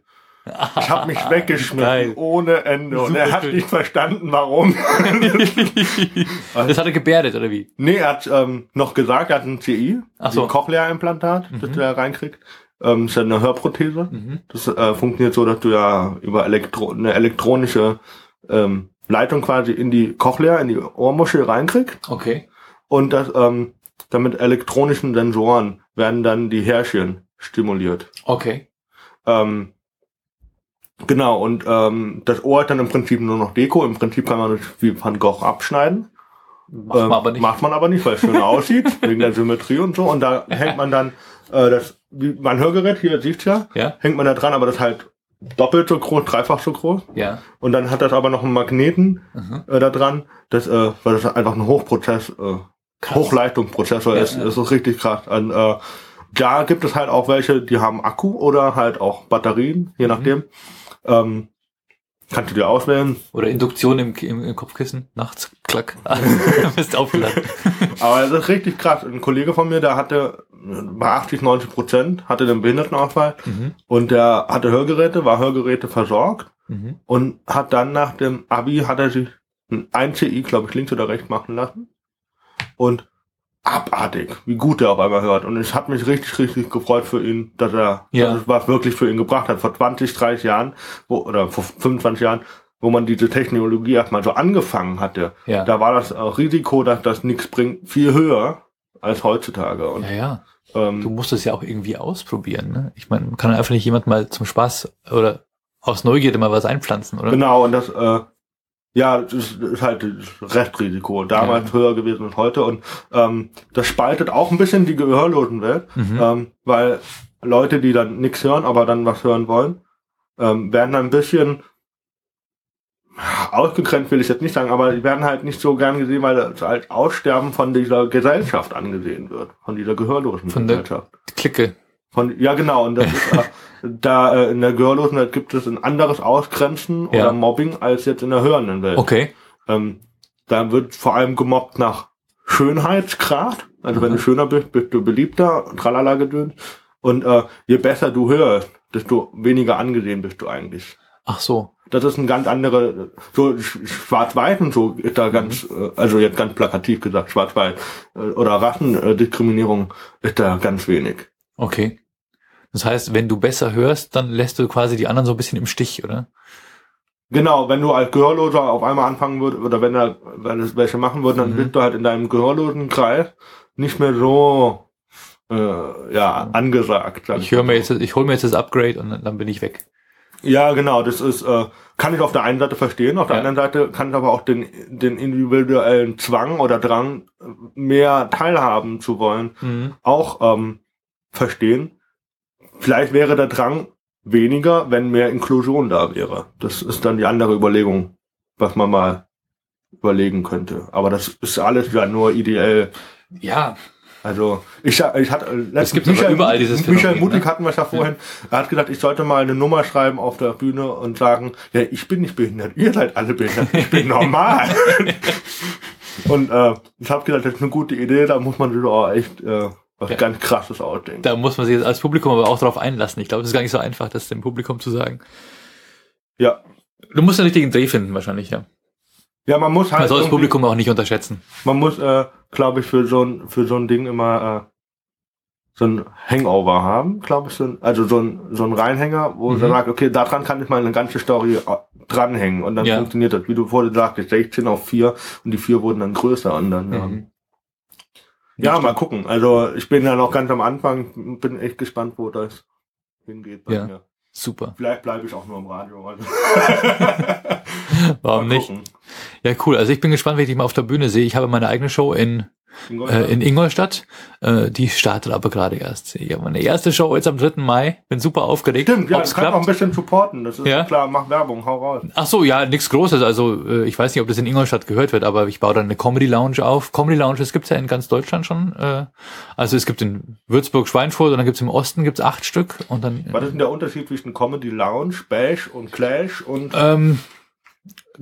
Ich habe mich [laughs] weggeschmissen ohne Ende und er Super hat schön. nicht verstanden, warum. [laughs] das hat er gebärdet, oder wie? nee, er hat ähm, noch gesagt, er hat ein CI, Ach so. ein Cochlea-Implantat, das Mhm. er reinkriegt. Ähm, das ist ja eine Hörprothese. Mhm. Das äh, funktioniert so, dass du ja über Elektro eine elektronische ähm, Leitung quasi in die Cochlea, in die Ohrmuschel reinkriegst. Okay. Und das, ähm, dann mit elektronischen Sensoren werden dann die Härchen stimuliert. Okay. Ähm, genau, und ähm, das Ohr hat dann im Prinzip nur noch Deko. Im Prinzip kann man das wie Van Gogh abschneiden. Macht man Ähm, aber nicht. Macht man aber nicht, weil es schön [laughs] aussieht, wegen der Symmetrie und so. Und da hängt man dann äh, das, wie mein Hörgerät, hier sieht's ja, Ja? hängt man da dran, aber das ist halt doppelt so groß, dreifach so groß. Ja. Und dann hat das aber noch einen Magneten Mhm. äh, da dran, das, äh, weil das einfach ein Hochprozess, äh. Hochleistungsprozessor Ja, ist. ja. Das ist richtig krass. Und, äh, da gibt es halt auch welche, die haben Akku oder halt auch Batterien, je Mhm. Ähm, kannst du dir auswählen. Oder Induktion im, im, im Kopfkissen. Nachts, klack. [laughs] Bist aufgeladen. Aber das ist richtig krass. Ein Kollege von mir, der hatte bei 80, 90 Prozent, hatte den Behindertenausfall Mhm. und der hatte Hörgeräte, war Hörgeräte versorgt Mhm. und hat dann nach dem Abi hat er sich ein CI, glaube ich, links oder rechts machen lassen. Und abartig, wie gut er auf einmal hört. Und es hat mich richtig, richtig gefreut für ihn, dass er Ja. dass es was wirklich für ihn gebracht hat. Vor 20, 30 Jahren, wo, oder vor 25 Jahren, wo man diese Technologie erstmal so angefangen hatte, Ja. da war das äh, Risiko, dass das nichts bringt, viel höher als heutzutage. Und Ja, ja. Ähm, Du musst es ja auch irgendwie ausprobieren. Ne? Ich meine, kann einfach nicht jemand mal zum Spaß oder aus Neugierde mal was einpflanzen, oder? Genau, und das, äh, ja, das ist, halt das Restrisiko. Damals Ja. höher gewesen als heute. Und ähm, das spaltet auch ein bisschen die Gehörlosenwelt, Mhm. ähm, weil Leute, die dann nichts hören, aber dann was hören wollen, ähm, werden dann ein bisschen ausgegrenzt, will ich jetzt nicht sagen, aber die werden halt nicht so gern gesehen, weil das als Aussterben von dieser Gesellschaft angesehen wird, von dieser gehörlosen Von der- Gesellschaft. Clique. Von, ja, genau. Und das ist, äh, [laughs] da äh, in der Gehörlosenwelt gibt es ein anderes Ausgrenzen Ja. oder Mobbing als jetzt in der hörenden Welt. Okay. Ähm, da wird vor allem gemobbt nach Schönheitsgrad. Also wenn Mhm. du schöner bist, bist du beliebter, tralala gedöns. Und äh, je besser du hörst, desto weniger angesehen bist du eigentlich. Ach so. Das ist ein ganz andere, so Sch- Schwarz-Weiß und so ist da ganz, äh, also jetzt ganz plakativ gesagt, Schwarz-Weiß äh, oder Rassendiskriminierung ist da ganz wenig. Okay. Das heißt, wenn du besser hörst, dann lässt du quasi die anderen so ein bisschen im Stich, oder? Genau, wenn du als Gehörloser auf einmal anfangen würdest, oder wenn da, wenn es welche machen würden, dann Mhm. bist du halt in deinem gehörlosen Kreis nicht mehr so, äh, ja, angesagt. sag Ich höre mir jetzt, ich hole mir jetzt das Upgrade und dann- bin ich weg. Ja, genau, das ist, äh, kann ich auf der einen Seite verstehen, auf der Ja. anderen Seite kann ich aber auch den, den individuellen Zwang oder Drang, mehr teilhaben zu wollen, Mhm. auch ähm, verstehen. Vielleicht wäre der Drang weniger, wenn mehr Inklusion da wäre. Das ist dann die andere Überlegung, was man mal überlegen könnte. Aber das ist alles ja nur ideell. Ja, Also ich, ich hatte letztens gibt aber überall dieses Michael Phänomen, Mutig ne? hatten wir es ja vorhin. Er hat gesagt, ich sollte mal eine Nummer schreiben auf der Bühne und sagen, ja, ich bin nicht behindert, ihr seid alle behindert, ich bin [laughs] normal. und äh, ich habe gesagt, das ist eine gute Idee, da muss man sich auch echt äh, Ja. ganz krasses ausdenken. da muss man sich jetzt als Publikum aber auch drauf einlassen. Ich glaube, es ist gar nicht so einfach, das dem Publikum zu sagen. Ja. Du musst den richtigen Dreh finden, wahrscheinlich, ja. Ja, man muss halt Man soll das Publikum auch nicht unterschätzen. Man muss, äh, glaube ich, für so ein für so ein Ding immer äh, so ein Hangover haben, glaube ich, so ein, also so ein so ein Reinhänger, wo Mhm. man sagt, okay, daran kann ich mal eine ganze Story äh, dranhängen und dann Ja. funktioniert das, wie du vorhin sagtest, 16 auf 4 und die 4 wurden dann größer und dann ja. Mhm. Ja, mal gucken. Also ich bin ja noch ganz am Anfang, bin echt gespannt, wo das hingeht bei Ja. mir. Super. Vielleicht bleibe ich auch nur im Radio. Also. [laughs] Warum nicht? Ja, cool. Also ich bin gespannt, wenn ich dich mal auf der Bühne sehe. Ich habe meine eigene Show in, äh, in Ingolstadt. Äh, die startet aber gerade erst. Ich habe meine erste Show jetzt am 3. Mai. Bin super aufgeregt. Stimmt, ja, du kannst auch ein bisschen supporten. Das ist Ja. klar, mach Werbung, hau raus. Ach so, ja, nichts Großes. Also äh, ich weiß nicht, ob das in Ingolstadt gehört wird, aber ich baue dann eine Comedy Lounge auf. Comedy Lounges gibt's ja in ganz Deutschland schon. Äh, also es gibt in Würzburg, Schweinfurt und dann gibt's im Osten gibt's acht Stück und dann Was ist denn der Unterschied zwischen Comedy Lounge, Bash und Clash und Ähm,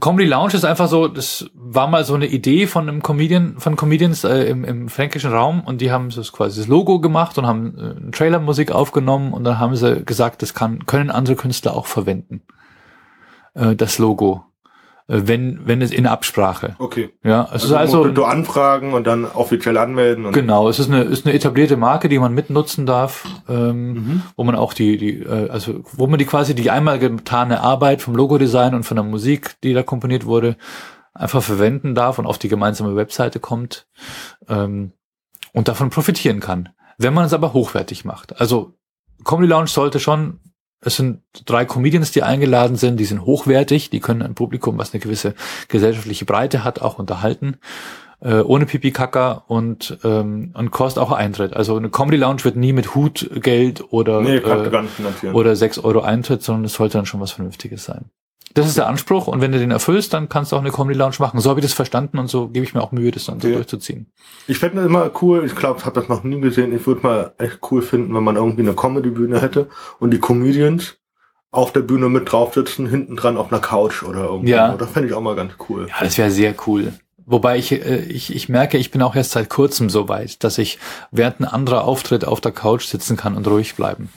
Comedy Lounge ist einfach so, das war mal so eine Idee von einem Comedian, von Comedians äh, im, im fränkischen Raum und die haben so quasi das Logo gemacht und haben äh, Trailermusik aufgenommen und dann haben sie gesagt, das kann, können andere Künstler auch verwenden. Äh, das Logo. Äh, wenn, wenn es in Absprache. okay. Ja, es ist Also, also, musst du anfragen und dann offiziell anmelden und Genau, es ist eine, ist eine etablierte Marke, die man mitnutzen darf, ähm, Mhm. wo man auch die, die, äh, also wo man die quasi die einmal getane Arbeit vom Logodesign und von der Musik, die da komponiert wurde, einfach verwenden darf und auf die gemeinsame Webseite kommt ähm, und davon profitieren kann. Wenn man es aber hochwertig macht. Also Comedy Lounge sollte schon, es sind drei Comedians, die eingeladen sind, die sind hochwertig, die können ein Publikum, was eine gewisse gesellschaftliche Breite hat, auch unterhalten äh, ohne Pipi Kaka und ähm, und kostet auch Eintritt. Also eine Comedy Lounge wird nie mit Hutgeld oder nee, äh, oder sechs Euro Eintritt, sondern es sollte dann schon was Vernünftiges sein. Das ist der Anspruch und wenn du den erfüllst, dann kannst du auch eine Comedy Lounge machen. So habe ich das verstanden und so gebe ich mir auch Mühe, das dann so Okay. durchzuziehen. Ich fände immer cool, ich glaube, ich habe das noch nie gesehen, ich würde mal echt cool finden, wenn man irgendwie eine Comedy-Bühne hätte und die Comedians auf der Bühne mit drauf sitzen, hinten dran auf einer Couch oder irgendwie. Ja. Das fände ich auch mal ganz cool. Ja, das wäre sehr cool. Wobei ich, äh, ich, ich merke, ich bin auch erst seit kurzem so weit, dass ich während ein anderer Auftritt auf der Couch sitzen kann und ruhig bleiben.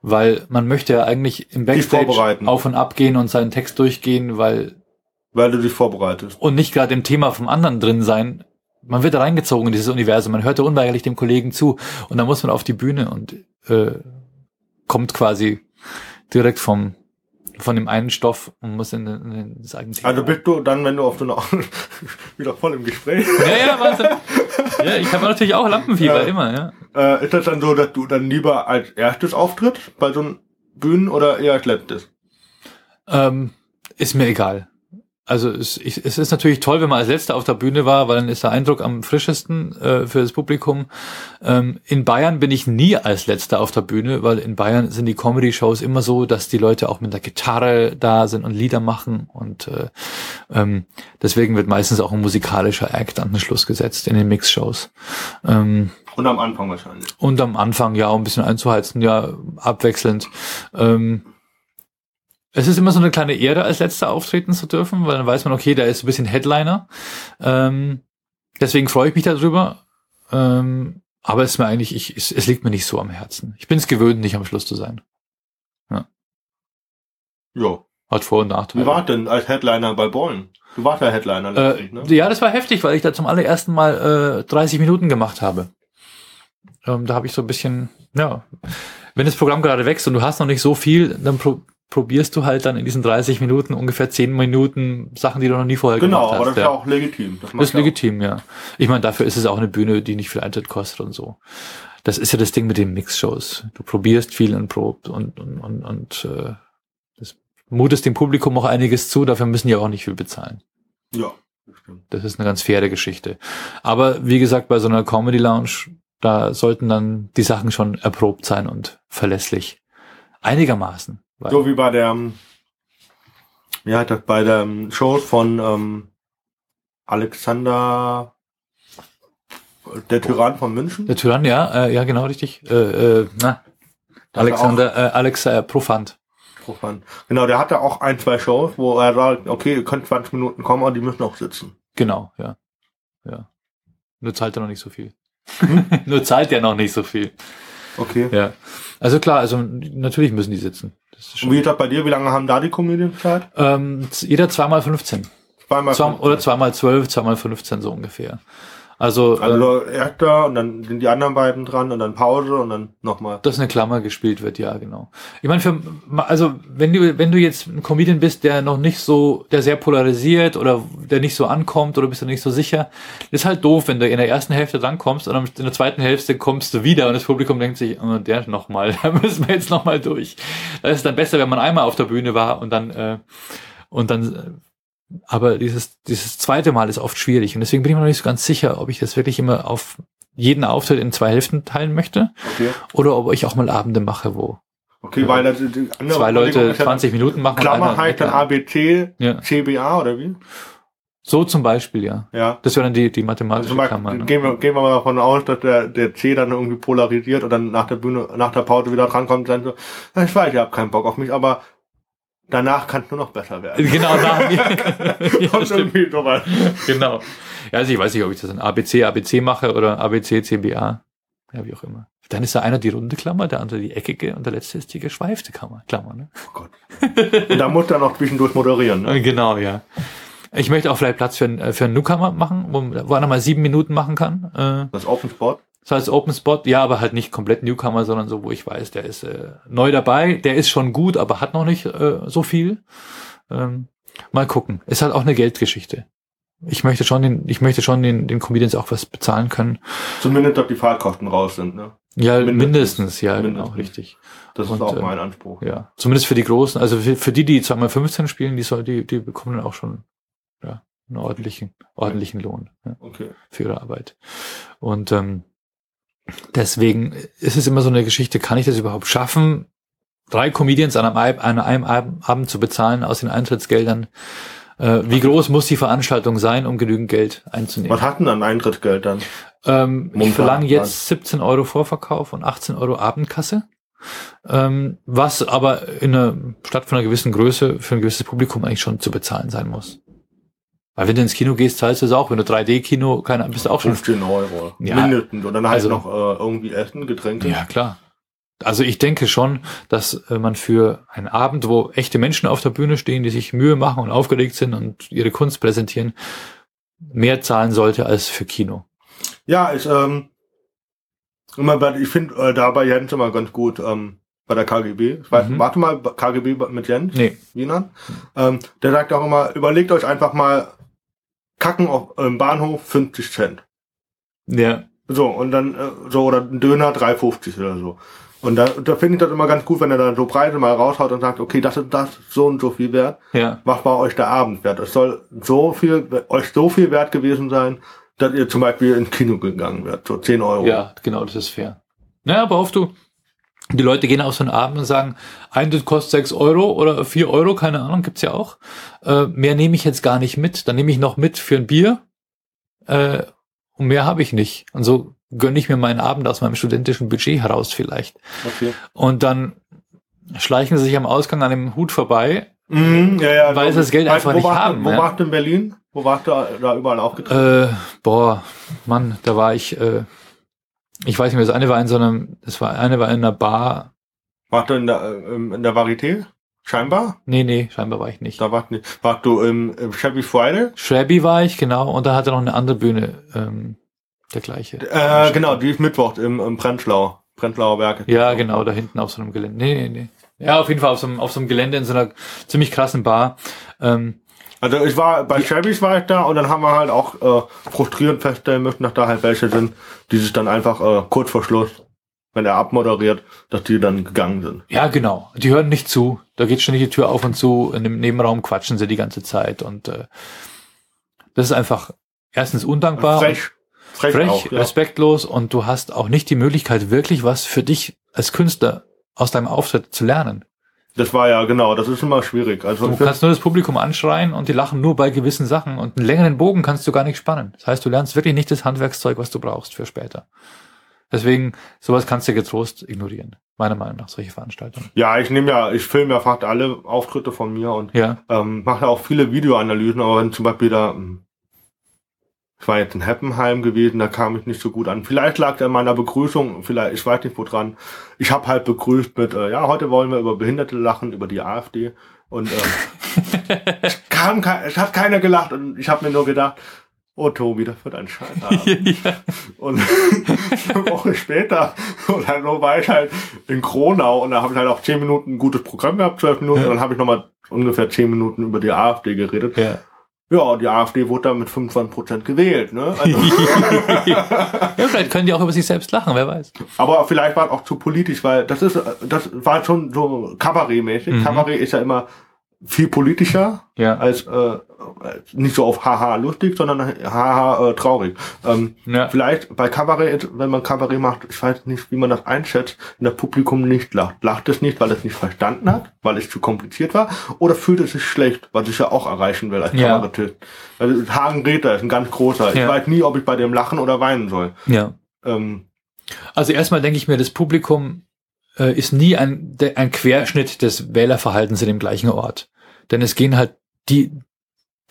Weil man möchte ja eigentlich im Backstage auf und ab gehen und seinen Text durchgehen, weil Weil du dich vorbereitest. und nicht gerade im Thema vom anderen drin sein. Man wird da reingezogen in dieses Universum, man hört da unweigerlich dem Kollegen zu und dann muss man auf die Bühne und äh, kommt quasi direkt vom von dem einen Stoff und muss in, in, in das eigene Thema. Also bist du dann, wenn du auf so einer [laughs] wieder voll im Gespräch. ja, ja, warte. Ja, ich habe natürlich auch Lampenfieber, Ja. immer, ja. Äh, ist das dann so, dass du dann lieber als erstes auftrittst bei so einem Bühnen oder eher als letztes? Ähm, ist mir egal. Also es, ich, es ist natürlich toll, wenn man als Letzter auf der Bühne war, weil dann ist der Eindruck am frischesten äh, für das Publikum. Ähm, in Bayern bin ich nie als Letzter auf der Bühne, weil in Bayern sind die Comedy-Shows immer so, dass die Leute auch mit der Gitarre da sind und Lieder machen und äh, ähm, deswegen wird meistens auch ein musikalischer Act an den Schluss gesetzt in den Mix-Shows. Ähm, Und am Anfang wahrscheinlich. und am Anfang ja um ein bisschen einzuheizen, ja, abwechselnd. Ähm, es ist immer so eine kleine Ehre, als letzter auftreten zu dürfen, weil dann weiß man, okay, da ist ein bisschen Headliner. Ähm, deswegen freue ich mich darüber. Ähm, aber es ist mir eigentlich, ich, es, es liegt mir nicht so am Herzen. Ich bin es gewöhnt, nicht am Schluss zu sein. Jo. Hat Vor- und Nachteile. Wie war denn als Headliner bei Bollen? Du warst ja Headliner Äh, letztlich, ne? Ja, das war heftig, weil ich da zum allerersten Mal äh, 30 Minuten gemacht habe. Ähm, da habe ich so ein bisschen, ja, wenn das Programm gerade wächst und du hast noch nicht so viel, dann pro probierst du halt dann in diesen 30 Minuten ungefähr 10 Minuten Sachen, die du noch nie vorher Genau, gemacht hast. aber das ist ja. ja auch legitim. Das, Das ist ja auch- legitim, ja. Ich meine, dafür ist es auch eine Bühne, die nicht viel Eintritt kostet und so. Das ist ja das Ding mit den Mix-Shows. Du probierst viel und probt und, und, und, und äh, das mutest dem Publikum auch einiges zu, dafür müssen die auch nicht viel bezahlen. Ja, das stimmt. Das ist eine ganz faire Geschichte. Aber wie gesagt, bei so einer Comedy Lounge, da sollten dann die Sachen schon erprobt sein und verlässlich. Einigermaßen. Weil- So wie bei der, wie heißt das, bei der Show von ähm, Alexander, der Tyrann von München. Der Tyrann, ja, äh, ja, genau, richtig. Äh, äh, na, Alexander, äh, Alex äh, Profant. Profan. Genau, der hatte auch ein, zwei Shows, wo er sagt, okay, ihr könnt 20 Minuten kommen, aber die müssen auch sitzen. Genau, ja. Ja. Nur zahlt er noch nicht so viel. Hm? [laughs] Nur zahlt er noch nicht so viel. Okay. Ja. Also klar, also natürlich müssen die sitzen. Das ist Und wie ist das bei dir? Wie lange haben da die Comedians Zeit? ähm, jeder zweimal 15. Zweimal. Zwei, fünf. oder zweimal 12, zweimal 15 so ungefähr. Also, äh, Also erster und dann sind die anderen beiden dran und dann Pause und dann nochmal. dass eine Klammer gespielt wird, ja, genau. Ich meine, für, also wenn du, wenn du jetzt ein Comedian bist, der noch nicht so, der sehr polarisiert oder der nicht so ankommt oder bist du nicht so sicher, ist halt doof, wenn du in der ersten Hälfte drankommst und dann in der zweiten Hälfte kommst du wieder und das Publikum denkt sich, oh, der nochmal, [laughs] da müssen wir jetzt nochmal durch. Da ist es dann besser, wenn man einmal auf der Bühne war und dann, äh, und dann, äh, aber dieses, dieses zweite Mal ist oft schwierig und deswegen bin ich mir noch nicht so ganz sicher, ob ich das wirklich immer auf jeden Auftritt in zwei Hälften teilen möchte Okay. oder ob ich auch mal Abende mache, wo Okay, weil das die andere zwei Leute ist ja 20 Minuten machen. Klammer heißt dann. ABC, Ja. CBA oder wie? So zum Beispiel, ja. Ja. Das wäre dann die, die Also mathematische Beispiel, Klammer. Ne? gehen, wir, gehen wir mal davon aus, dass der, der C dann irgendwie polarisiert und dann nach der Bühne, nach der Pause wieder drankommt und dann so, "Ja, ich weiß, ihr habt keinen Bock auf mich, aber danach kann es nur noch besser werden. [laughs] Genau, da, [laughs] ja, stimmt, genau. Ja, also ich weiß nicht, ob ich das in ABC, ABC mache oder ABC, CBA. Ja, wie auch immer. Dann ist da einer die runde Klammer, der andere die eckige und der letzte ist die geschweifte Klammer. Klammer ne? Oh Gott. Und da muss dann noch zwischendurch moderieren. Ne? Äh, Genau, ja. Ich möchte auch vielleicht Platz für, einen- für einen Newcomer machen, wo, wo einer mal sieben Minuten machen kann. Äh, Das Open Sport. Das heißt Open Spot, ja, aber halt nicht komplett Newcomer, sondern so, wo ich weiß, der ist äh, neu dabei, der ist schon gut, aber hat noch nicht äh, so viel. Ähm, mal gucken. Ist halt auch eine Geldgeschichte. Ich möchte schon den, ich möchte schon den, den Comedians auch was bezahlen können. Zumindest, dass die Fahrtkosten raus sind. Ne? Ja, Mindestens. mindestens, ja, genau, Mindestens. richtig. Das Und, ist auch äh, mein Anspruch. Ja. Zumindest für die Großen, also für, für die, die zweimal 15 spielen, die soll, die, die bekommen dann auch schon ja, einen ordentlichen, ordentlichen Lohn. Ja. Okay. für ihre Arbeit. Und ähm, deswegen ist es immer so eine Geschichte, kann ich das überhaupt schaffen, drei Comedians an einem, an einem Ab- Abend zu bezahlen aus den Eintrittsgeldern? Äh, wie groß muss die Veranstaltung sein, um genügend Geld einzunehmen? Was hat denn an Eintrittsgeld dann? Ähm, ich verlange jetzt 17 Euro Vorverkauf und 18 Euro Abendkasse. Ähm, was aber in einer Stadt von einer gewissen Größe für ein gewisses Publikum eigentlich schon zu bezahlen sein muss. Weil wenn du ins Kino gehst, zahlst du es auch. Wenn du 3D-Kino, keine bist du auch schon 15 Euro. Ja. Mindestens. Und dann halt Also- noch äh, irgendwie Essen, Getränke. Ja, klar. Also ich denke schon, dass äh, man für einen Abend, wo echte Menschen auf der Bühne stehen, die sich Mühe machen und aufgeregt sind und ihre Kunst präsentieren, mehr zahlen sollte als für Kino. Ja, ich, ähm, ich finde äh, da bei Jens immer ganz gut. Ähm, bei der KGB. Ich weiß, Mhm. Warte mal, KGB mit Jens Nee. Wienern. Ähm, der sagt auch immer, überlegt euch einfach mal Kacken auf im Bahnhof 50 Cent. Ja. So, und dann, äh, so, oder ein Döner 3,50 oder so. Und da, da finde ich das immer ganz gut, wenn er dann so Preise mal raushaut und sagt, okay, das ist das so und so viel wert. Ja. Was war euch der Abend wert? Es soll so viel, euch so viel wert gewesen sein, dass ihr zum Beispiel ins Kino gegangen wärt. So 10 Euro. Ja, genau, das ist fair. Naja, aber oft du, die Leute gehen auf so einen Abend und sagen, ein das kostet sechs Euro oder vier Euro, keine Ahnung, gibt's ja auch. Äh, mehr nehme ich jetzt gar nicht mit. Dann nehme ich noch mit für ein Bier. Äh, und mehr habe ich nicht. Und so gönne ich mir meinen Abend aus meinem studentischen Budget heraus vielleicht. Okay. Und dann schleichen sie sich am Ausgang an dem Hut vorbei. Mhm, ja, ja, Weil sie das Geld einfach nicht warst haben, wo ja. warst du in Berlin? Wo warst du da überall aufgetreten? Äh, boah, Mann, da war ich, äh, ich weiß nicht mehr, das eine war in so einem, das war, eine war in einer Bar. warst du in der, äh, in der Varieté? Scheinbar? Nee, nee, scheinbar war ich nicht. Da warst du nicht. Warst du im, im Shabby Friday? Shabby war ich, genau, und da hatte noch eine andere Bühne, ähm, der gleiche. Äh, genau, die ist Mittwoch im, im Prenzlau. Prenzlauer Werke. Ja, genau, da hinten auf so einem Gelände. Nee, nee, nee. Ja, auf jeden Fall auf so einem, auf so einem Gelände in so einer ziemlich krassen Bar. Ähm, Also ich war, bei Shabby's war ich da und dann haben wir halt auch äh, frustrierend feststellen müssen, dass da halt welche sind, die sich dann einfach äh, kurz vor Schluss, wenn er abmoderiert, dass die dann gegangen sind. ja, genau. Die hören nicht zu. Da geht ständig die Tür auf und zu. In dem Nebenraum quatschen sie die ganze Zeit. Und äh, das ist einfach erstens undankbar. Frech. Frech, frech, auch, ja. respektlos und du hast auch nicht die Möglichkeit, wirklich was für dich als Künstler aus deinem Auftritt zu lernen. Das war ja, genau, das ist immer schwierig. Also Du kannst nur das Publikum anschreien und die lachen nur bei gewissen Sachen und einen längeren Bogen kannst du gar nicht spannen. Das heißt, du lernst wirklich nicht das Handwerkszeug, was du brauchst für später. Deswegen, sowas kannst du getrost ignorieren. Meiner Meinung nach, solche Veranstaltungen. ja, ich nehme ja, ich filme ja fast alle Auftritte von mir und Ja, ähm, mache auch viele Videoanalysen, aber wenn zum Beispiel da, ähm, ich war jetzt in Heppenheim gewesen, da kam ich nicht so gut an. Vielleicht lag da in meiner Begrüßung, vielleicht, ich weiß nicht wo dran. Ich habe halt begrüßt mit, äh, ja, heute wollen wir über Behinderte lachen, über die AfD. Und ähm, [laughs] es kam, es hat keiner gelacht und ich habe mir nur gedacht, oh Tobi, das wird ein Scheißabend. [laughs] Und [laughs] eine Woche später, dann so war ich halt in Kronau und da habe ich halt auch zehn Minuten ein gutes Programm gehabt, zwölf Minuten, und dann habe ich nochmal ungefähr zehn Minuten über die AfD geredet. ja. Ja, die AfD wurde dann mit 25 Prozent gewählt, ne? Also, [laughs] ja, vielleicht können die auch über sich selbst lachen, wer weiß. aber vielleicht war es auch zu politisch, weil das ist, das war schon so Kabarettmäßig. Mhm. Kabarett ist ja immer viel politischer Ja. als äh, nicht so auf haha lustig, sondern haha äh, traurig. Ähm, Ja. Vielleicht bei Kabarett, wenn man Kabarett macht, ich weiß nicht, wie man das einschätzt, wenn das Publikum nicht lacht. Lacht es nicht, weil es nicht verstanden hat, weil es zu kompliziert war, oder fühlt es sich schlecht, was ich ja auch erreichen will als Ja. Kabarettist. Also Hagen Räther ist ein ganz großer. Ja. Ich weiß nie, ob ich bei dem lachen oder weinen soll. Ja. Ähm, Also erstmal denke ich mir, das Publikum äh, ist nie ein, ein Querschnitt des Wählerverhaltens in dem gleichen Ort. Denn es gehen halt, die,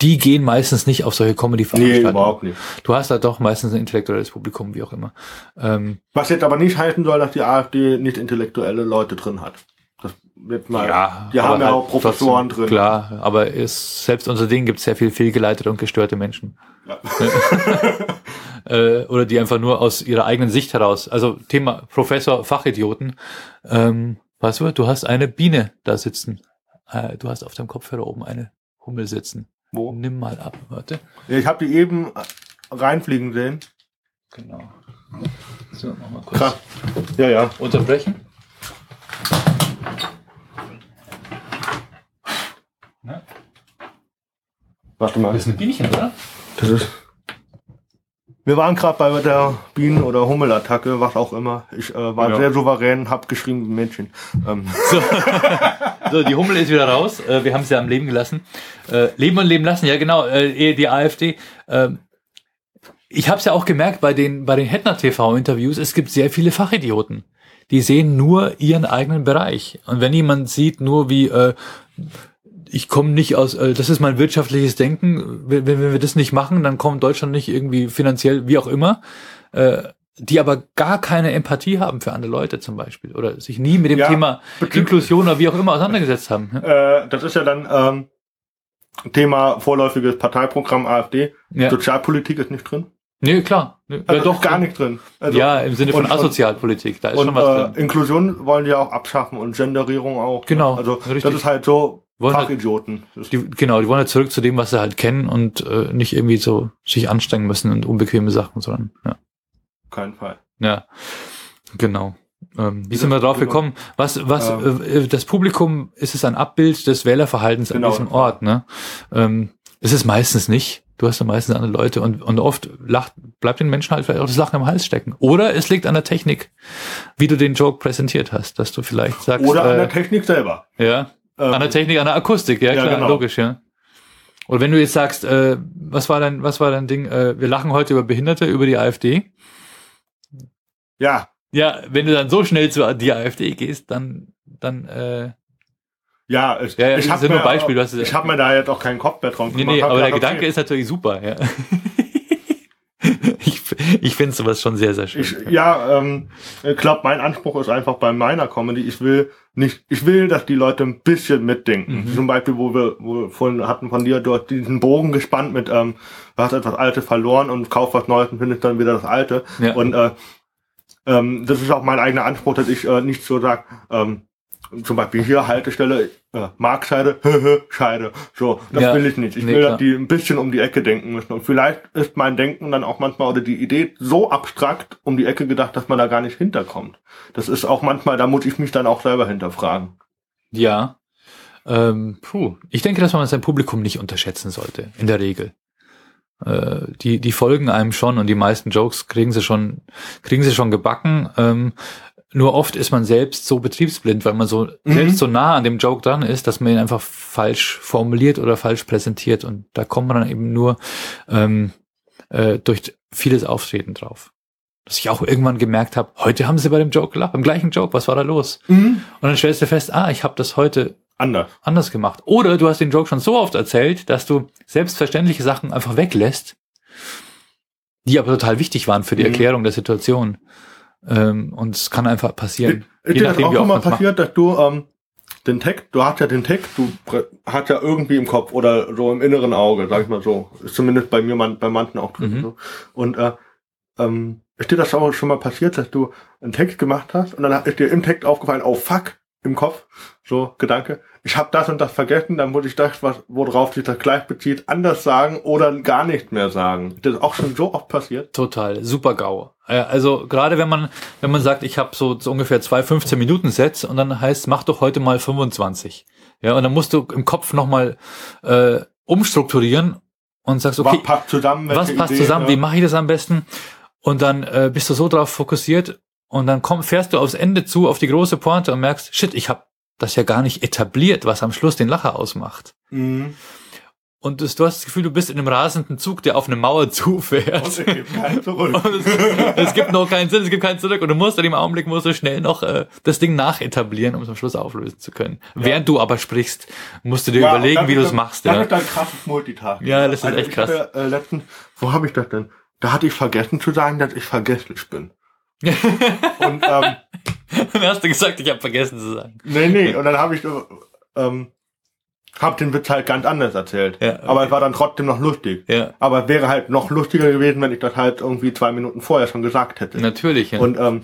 die gehen meistens nicht auf solche nee, Comedy-Veranstaltungen. überhaupt nicht. Du hast halt doch meistens ein intellektuelles Publikum, wie auch immer. Ähm, Was jetzt aber nicht heißen soll, dass die AfD nicht intellektuelle Leute drin hat. Das wird mal. die haben ja halt auch Professoren trotzdem, drin. Klar, aber ist, selbst unter denen gibt es sehr viel fehlgeleitete und gestörte Menschen. Ja. [laughs] äh, oder die einfach nur aus ihrer eigenen Sicht heraus. Also Thema Professor, Fachidioten. Ähm, weißt du, du hast eine Biene da sitzen. Äh, du hast auf deinem Kopfhörer oben eine Hummel sitzen. Wo? Nimm mal ab, warte. Ich habe die eben reinfliegen sehen. Genau. So, nochmal kurz Krass. Ja, ja. unterbrechen. Warte mal. Das ist ein Bienchen, oder? Das ist. Wir waren gerade bei der Bienen- oder Hummelattacke, was auch immer. Ich äh, war Ja. sehr souverän, hab geschrieben Mädchen. Ähm, [laughs] So. so, die Hummel ist wieder raus. Äh, wir haben sie ja am Leben gelassen. Äh, leben und leben lassen, ja genau. Äh, die AfD. ähm, ich habe es ja auch gemerkt bei den bei den Hettner TV-Interviews. Es gibt sehr viele Fachidioten. Die sehen nur ihren eigenen Bereich. Und wenn jemand sieht, nur wie äh, ich komme nicht aus, äh, das ist mein wirtschaftliches Denken. Wenn, wenn wir das nicht machen, dann kommt Deutschland nicht irgendwie finanziell, wie auch immer. Äh, die aber gar keine Empathie haben für andere Leute zum Beispiel oder sich nie mit dem Ja, Thema Inklusion oder wie auch immer auseinandergesetzt haben. äh, das ist ja dann ähm, Thema vorläufiges Parteiprogramm AfD. Ja, Sozialpolitik ist nicht drin. Nee, klar. Nee, Also ja, doch. gar nicht drin. Also, ja, im Sinne von und- Asozialpolitik. Da ist Und schon was äh, drin. Inklusion wollen die auch abschaffen und Genderierung auch. Genau, Also richtig. das ist halt so Wollen halt- Fachidioten. Das- Die, genau, die wollen ja zurück zu dem, was sie halt kennen und äh, nicht irgendwie so sich anstrengen müssen und unbequeme Sachen, sondern ja. Keinen Fall. Ja, genau. Ähm, wie sind wir drauf gekommen? Was, was, Ähm. äh, das Publikum ist es ein Abbild des Wählerverhaltens Genau. an diesem Ort, ne? Ähm, ist es meistens nicht. Du hast ja meistens andere Leute und, und oft lacht, bleibt den Menschen halt vielleicht auch das Lachen im Hals stecken. Oder es liegt an der Technik, wie du den Joke präsentiert hast, dass du vielleicht sagst, Oder an äh, der Technik selber. ja, Ähm, an der Technik, an der Akustik, ja, Ja, klar, genau. logisch, ja. Oder wenn du jetzt sagst, äh, was war dein, was war dein Ding? Äh, wir lachen heute über Behinderte, über die AfD. ja, Ja, wenn du dann so schnell zu die AfD gehst, dann, dann, äh, ja, ich, Ja, ja, ich habe mir, hast es- ich hab mir da jetzt auch keinen Kopf mehr drauf nee, gemacht. nee, Hab aber der Gedanke okay, ist natürlich super, ja. Ich finde sowas schon sehr, sehr schön. Ich, ja, ähm, ich glaube, mein Anspruch ist einfach bei meiner Comedy, ich will nicht, ich will, dass die Leute ein bisschen mitdenken. Mhm. Zum Beispiel, wo wir, wo wir vorhin hatten von dir dort diesen Bogen gespannt mit, ähm, du hast etwas Altes verloren und kauf was Neues und findest dann wieder das Alte. Ja. Und äh, ähm, das ist auch mein eigener Anspruch, dass ich äh, nicht so sag, ähm, zum Beispiel hier Haltestelle, äh, Markscheide, [laughs] Scheide. So, das Ja. will ich nicht. Ich Nee, will, klar. dass die ein bisschen um die Ecke denken müssen. Und vielleicht ist mein Denken dann auch manchmal oder die Idee so abstrakt um die Ecke gedacht, dass man da gar nicht hinterkommt. Das ist auch manchmal, da muss ich mich dann auch selber hinterfragen. Ja. Ähm, puh. Ich denke, dass man sein Publikum nicht unterschätzen sollte, in der Regel. Äh, die, die folgen einem schon und die meisten Jokes kriegen sie schon, kriegen sie schon gebacken. Ähm, nur oft ist man selbst so betriebsblind, weil man so Mhm. selbst so nah an dem Joke dran ist, dass man ihn einfach falsch formuliert oder falsch präsentiert. Und da kommt man dann eben nur ähm, äh, durch vieles Auftreten drauf. Dass ich auch irgendwann gemerkt habe, heute haben sie bei dem Joke gelacht, beim gleichen Joke, was war da los? Und dann stellst du fest, ah, ich habe das heute Anders. anders gemacht. Oder du hast den Joke schon so oft erzählt, dass du selbstverständliche Sachen einfach weglässt, die aber total wichtig waren für die Mhm. Erklärung der Situation. Ähm, und es kann einfach passieren. Ist dir das auch wie schon mal man's macht. passiert, dass du ähm, den Text, du hast ja den Text, du hast ja irgendwie im Kopf oder so im inneren Auge, sag ich mal so. Ist zumindest bei mir man, bei manchen auch drin. Mhm. So. Und äh, ähm, ist dir das auch schon mal passiert, dass du einen Text gemacht hast und dann ist dir im Text aufgefallen, oh fuck, im Kopf, so Gedanke, ich habe das und das vergessen, dann muss ich das, was, worauf sich das gleich bezieht, anders sagen oder gar nicht mehr sagen. Das ist auch schon so oft passiert. Total, super GAU. Äh, Also gerade wenn man, wenn man sagt, ich habe so, so ungefähr zwei 15 Minuten Sets und dann heißt, mach doch heute mal 25. Ja, und dann musst du im Kopf nochmal äh, umstrukturieren und sagst, okay, was passt zusammen? was passt Ideen, zusammen, ja. wie mache ich das am besten? Und dann äh, bist du so drauf fokussiert und dann komm, fährst du aufs Ende zu, auf die große Pointe und merkst, shit, ich habe das ja gar nicht etabliert, was am Schluss den Lacher ausmacht. Mhm. Und das, du hast das Gefühl, du bist in einem rasenden Zug, der auf eine Mauer [laughs] zufährt. Und es gibt keinen zurück. Es, es gibt noch keinen Sinn, es gibt keinen zurück. Und du musst in dem Augenblick musst du schnell noch äh, das Ding nachetablieren, um es am Schluss auflösen zu können. Während du aber sprichst, musst du dir Ja, überlegen, wie du es machst. Das Ja. ist dann krasses Multitasking. Ja, das ist echt ich krass. hatte, äh, letztens, wo habe ich das denn? Da hatte ich vergessen zu sagen, dass ich vergesslich bin. Und ähm, Dann hast du gesagt, ich habe vergessen zu sagen. nee, nee, und dann habe ich äh, ähm, hab den Witz halt ganz anders erzählt. Ja, okay. Aber es war dann trotzdem noch lustig. Ja, Aber es wäre halt noch lustiger gewesen, wenn ich das halt irgendwie zwei Minuten vorher schon gesagt hätte. natürlich. Ja. Und ähm,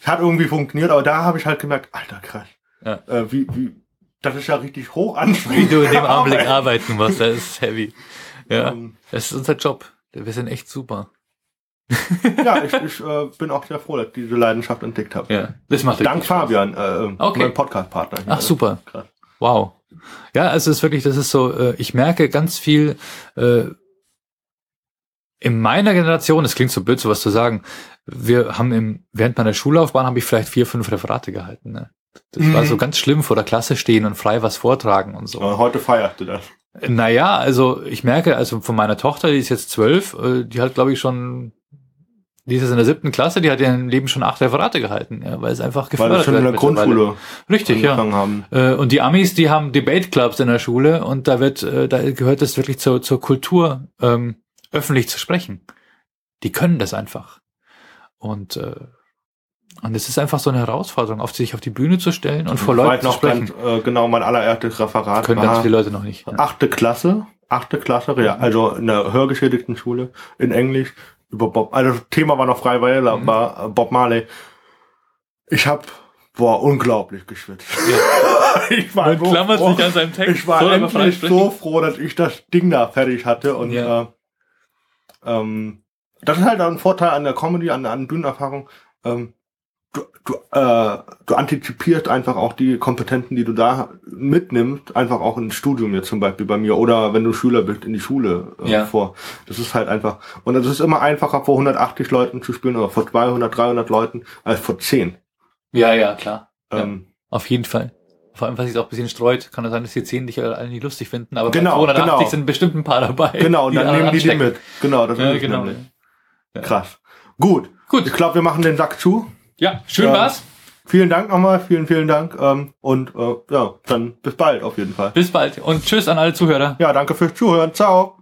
es hat irgendwie funktioniert, aber da habe ich halt gemerkt, alter krass. Ja. Äh, wie, wie, das ist ja richtig hoch wie anstrengend. du in dem Augenblick [laughs] arbeiten musst, das ist heavy. Ja, Ähm, das ist unser Job. Wir sind echt super. [laughs] ja, ich, ich äh, bin auch sehr froh, dass ich diese Leidenschaft entdeckt habe. Ja, das macht Dank. Fabian, äh, Okay. mein Podcast-Partner. Ach super. Krass. Wow. Ja, also es ist wirklich, das ist so, äh, ich merke ganz viel äh, in meiner Generation, es klingt so blöd, sowas zu sagen, wir haben im, während meiner Schullaufbahn habe ich vielleicht vier, fünf Referate gehalten. Ne? Das war Mhm. so ganz schlimm, vor der Klasse stehen und frei was vortragen und so. Äh, heute feierst du das. Naja, also ich merke, also von meiner Tochter, die ist jetzt zwölf, äh, die hat, glaube ich, schon, die ist jetzt in der siebten Klasse, die hat ja im Leben schon acht Referate gehalten, ja, weil es einfach Weil gefördert wir schon in der wird. Grundschule Richtig, ja. haben. Äh, Und die Amis, die haben Debate Clubs in der Schule und da wird, äh, da gehört es wirklich zur, zur Kultur, ähm, öffentlich zu sprechen. Die können das einfach. Und, äh, und es ist einfach so eine Herausforderung, auf sich auf die Bühne zu stellen und vor Leuten zu sprechen. ganz, äh, genau, mein allererstes Referat Können ganz viele Leute noch nicht. Ja. achte Klasse, achte Klasse, ja, also in der hörgeschädigten Schule in Englisch. Über Bob, also das Thema war noch frei, weil Mhm. war Bob Marley. Ich hab, boah, unglaublich geschwitzt. [laughs] ich war so klammert froh, sich an seinem Text. ich war Soll endlich so froh, dass ich das Ding da fertig hatte und Ja. äh, ähm, das ist halt ein Vorteil an der Comedy, an, an Bühnenerfahrung. Ähm, du, du, äh, du antizipierst einfach auch die Kompetenten, die du da mitnimmst, einfach auch ins Studium jetzt zum Beispiel bei mir oder wenn du Schüler bist, in die Schule äh, Ja. vor. Das ist halt einfach, und es ist immer einfacher vor 180 Leuten zu spielen oder vor 200, 300 Leuten als vor 10. Ja, ja, klar. Ja. Ähm, Auf jeden Fall. Vor allem, was sich auch ein bisschen streut, kann es sein, dass die 10 dich alle nicht lustig finden, aber Genau, bei 280 genau. sind bestimmt ein paar dabei. genau, und dann nehmen die die anstecken. mit. Genau, das Ja, ist genau. Krass. Gut. Gut. Ich glaube, wir machen den Sack zu. Ja, schön Ja. war's. Vielen Dank nochmal, vielen, vielen Dank. Ähm, und äh, ja, dann bis bald auf jeden Fall. Bis bald und tschüss an alle Zuhörer. Ja, danke fürs Zuhören. Ciao.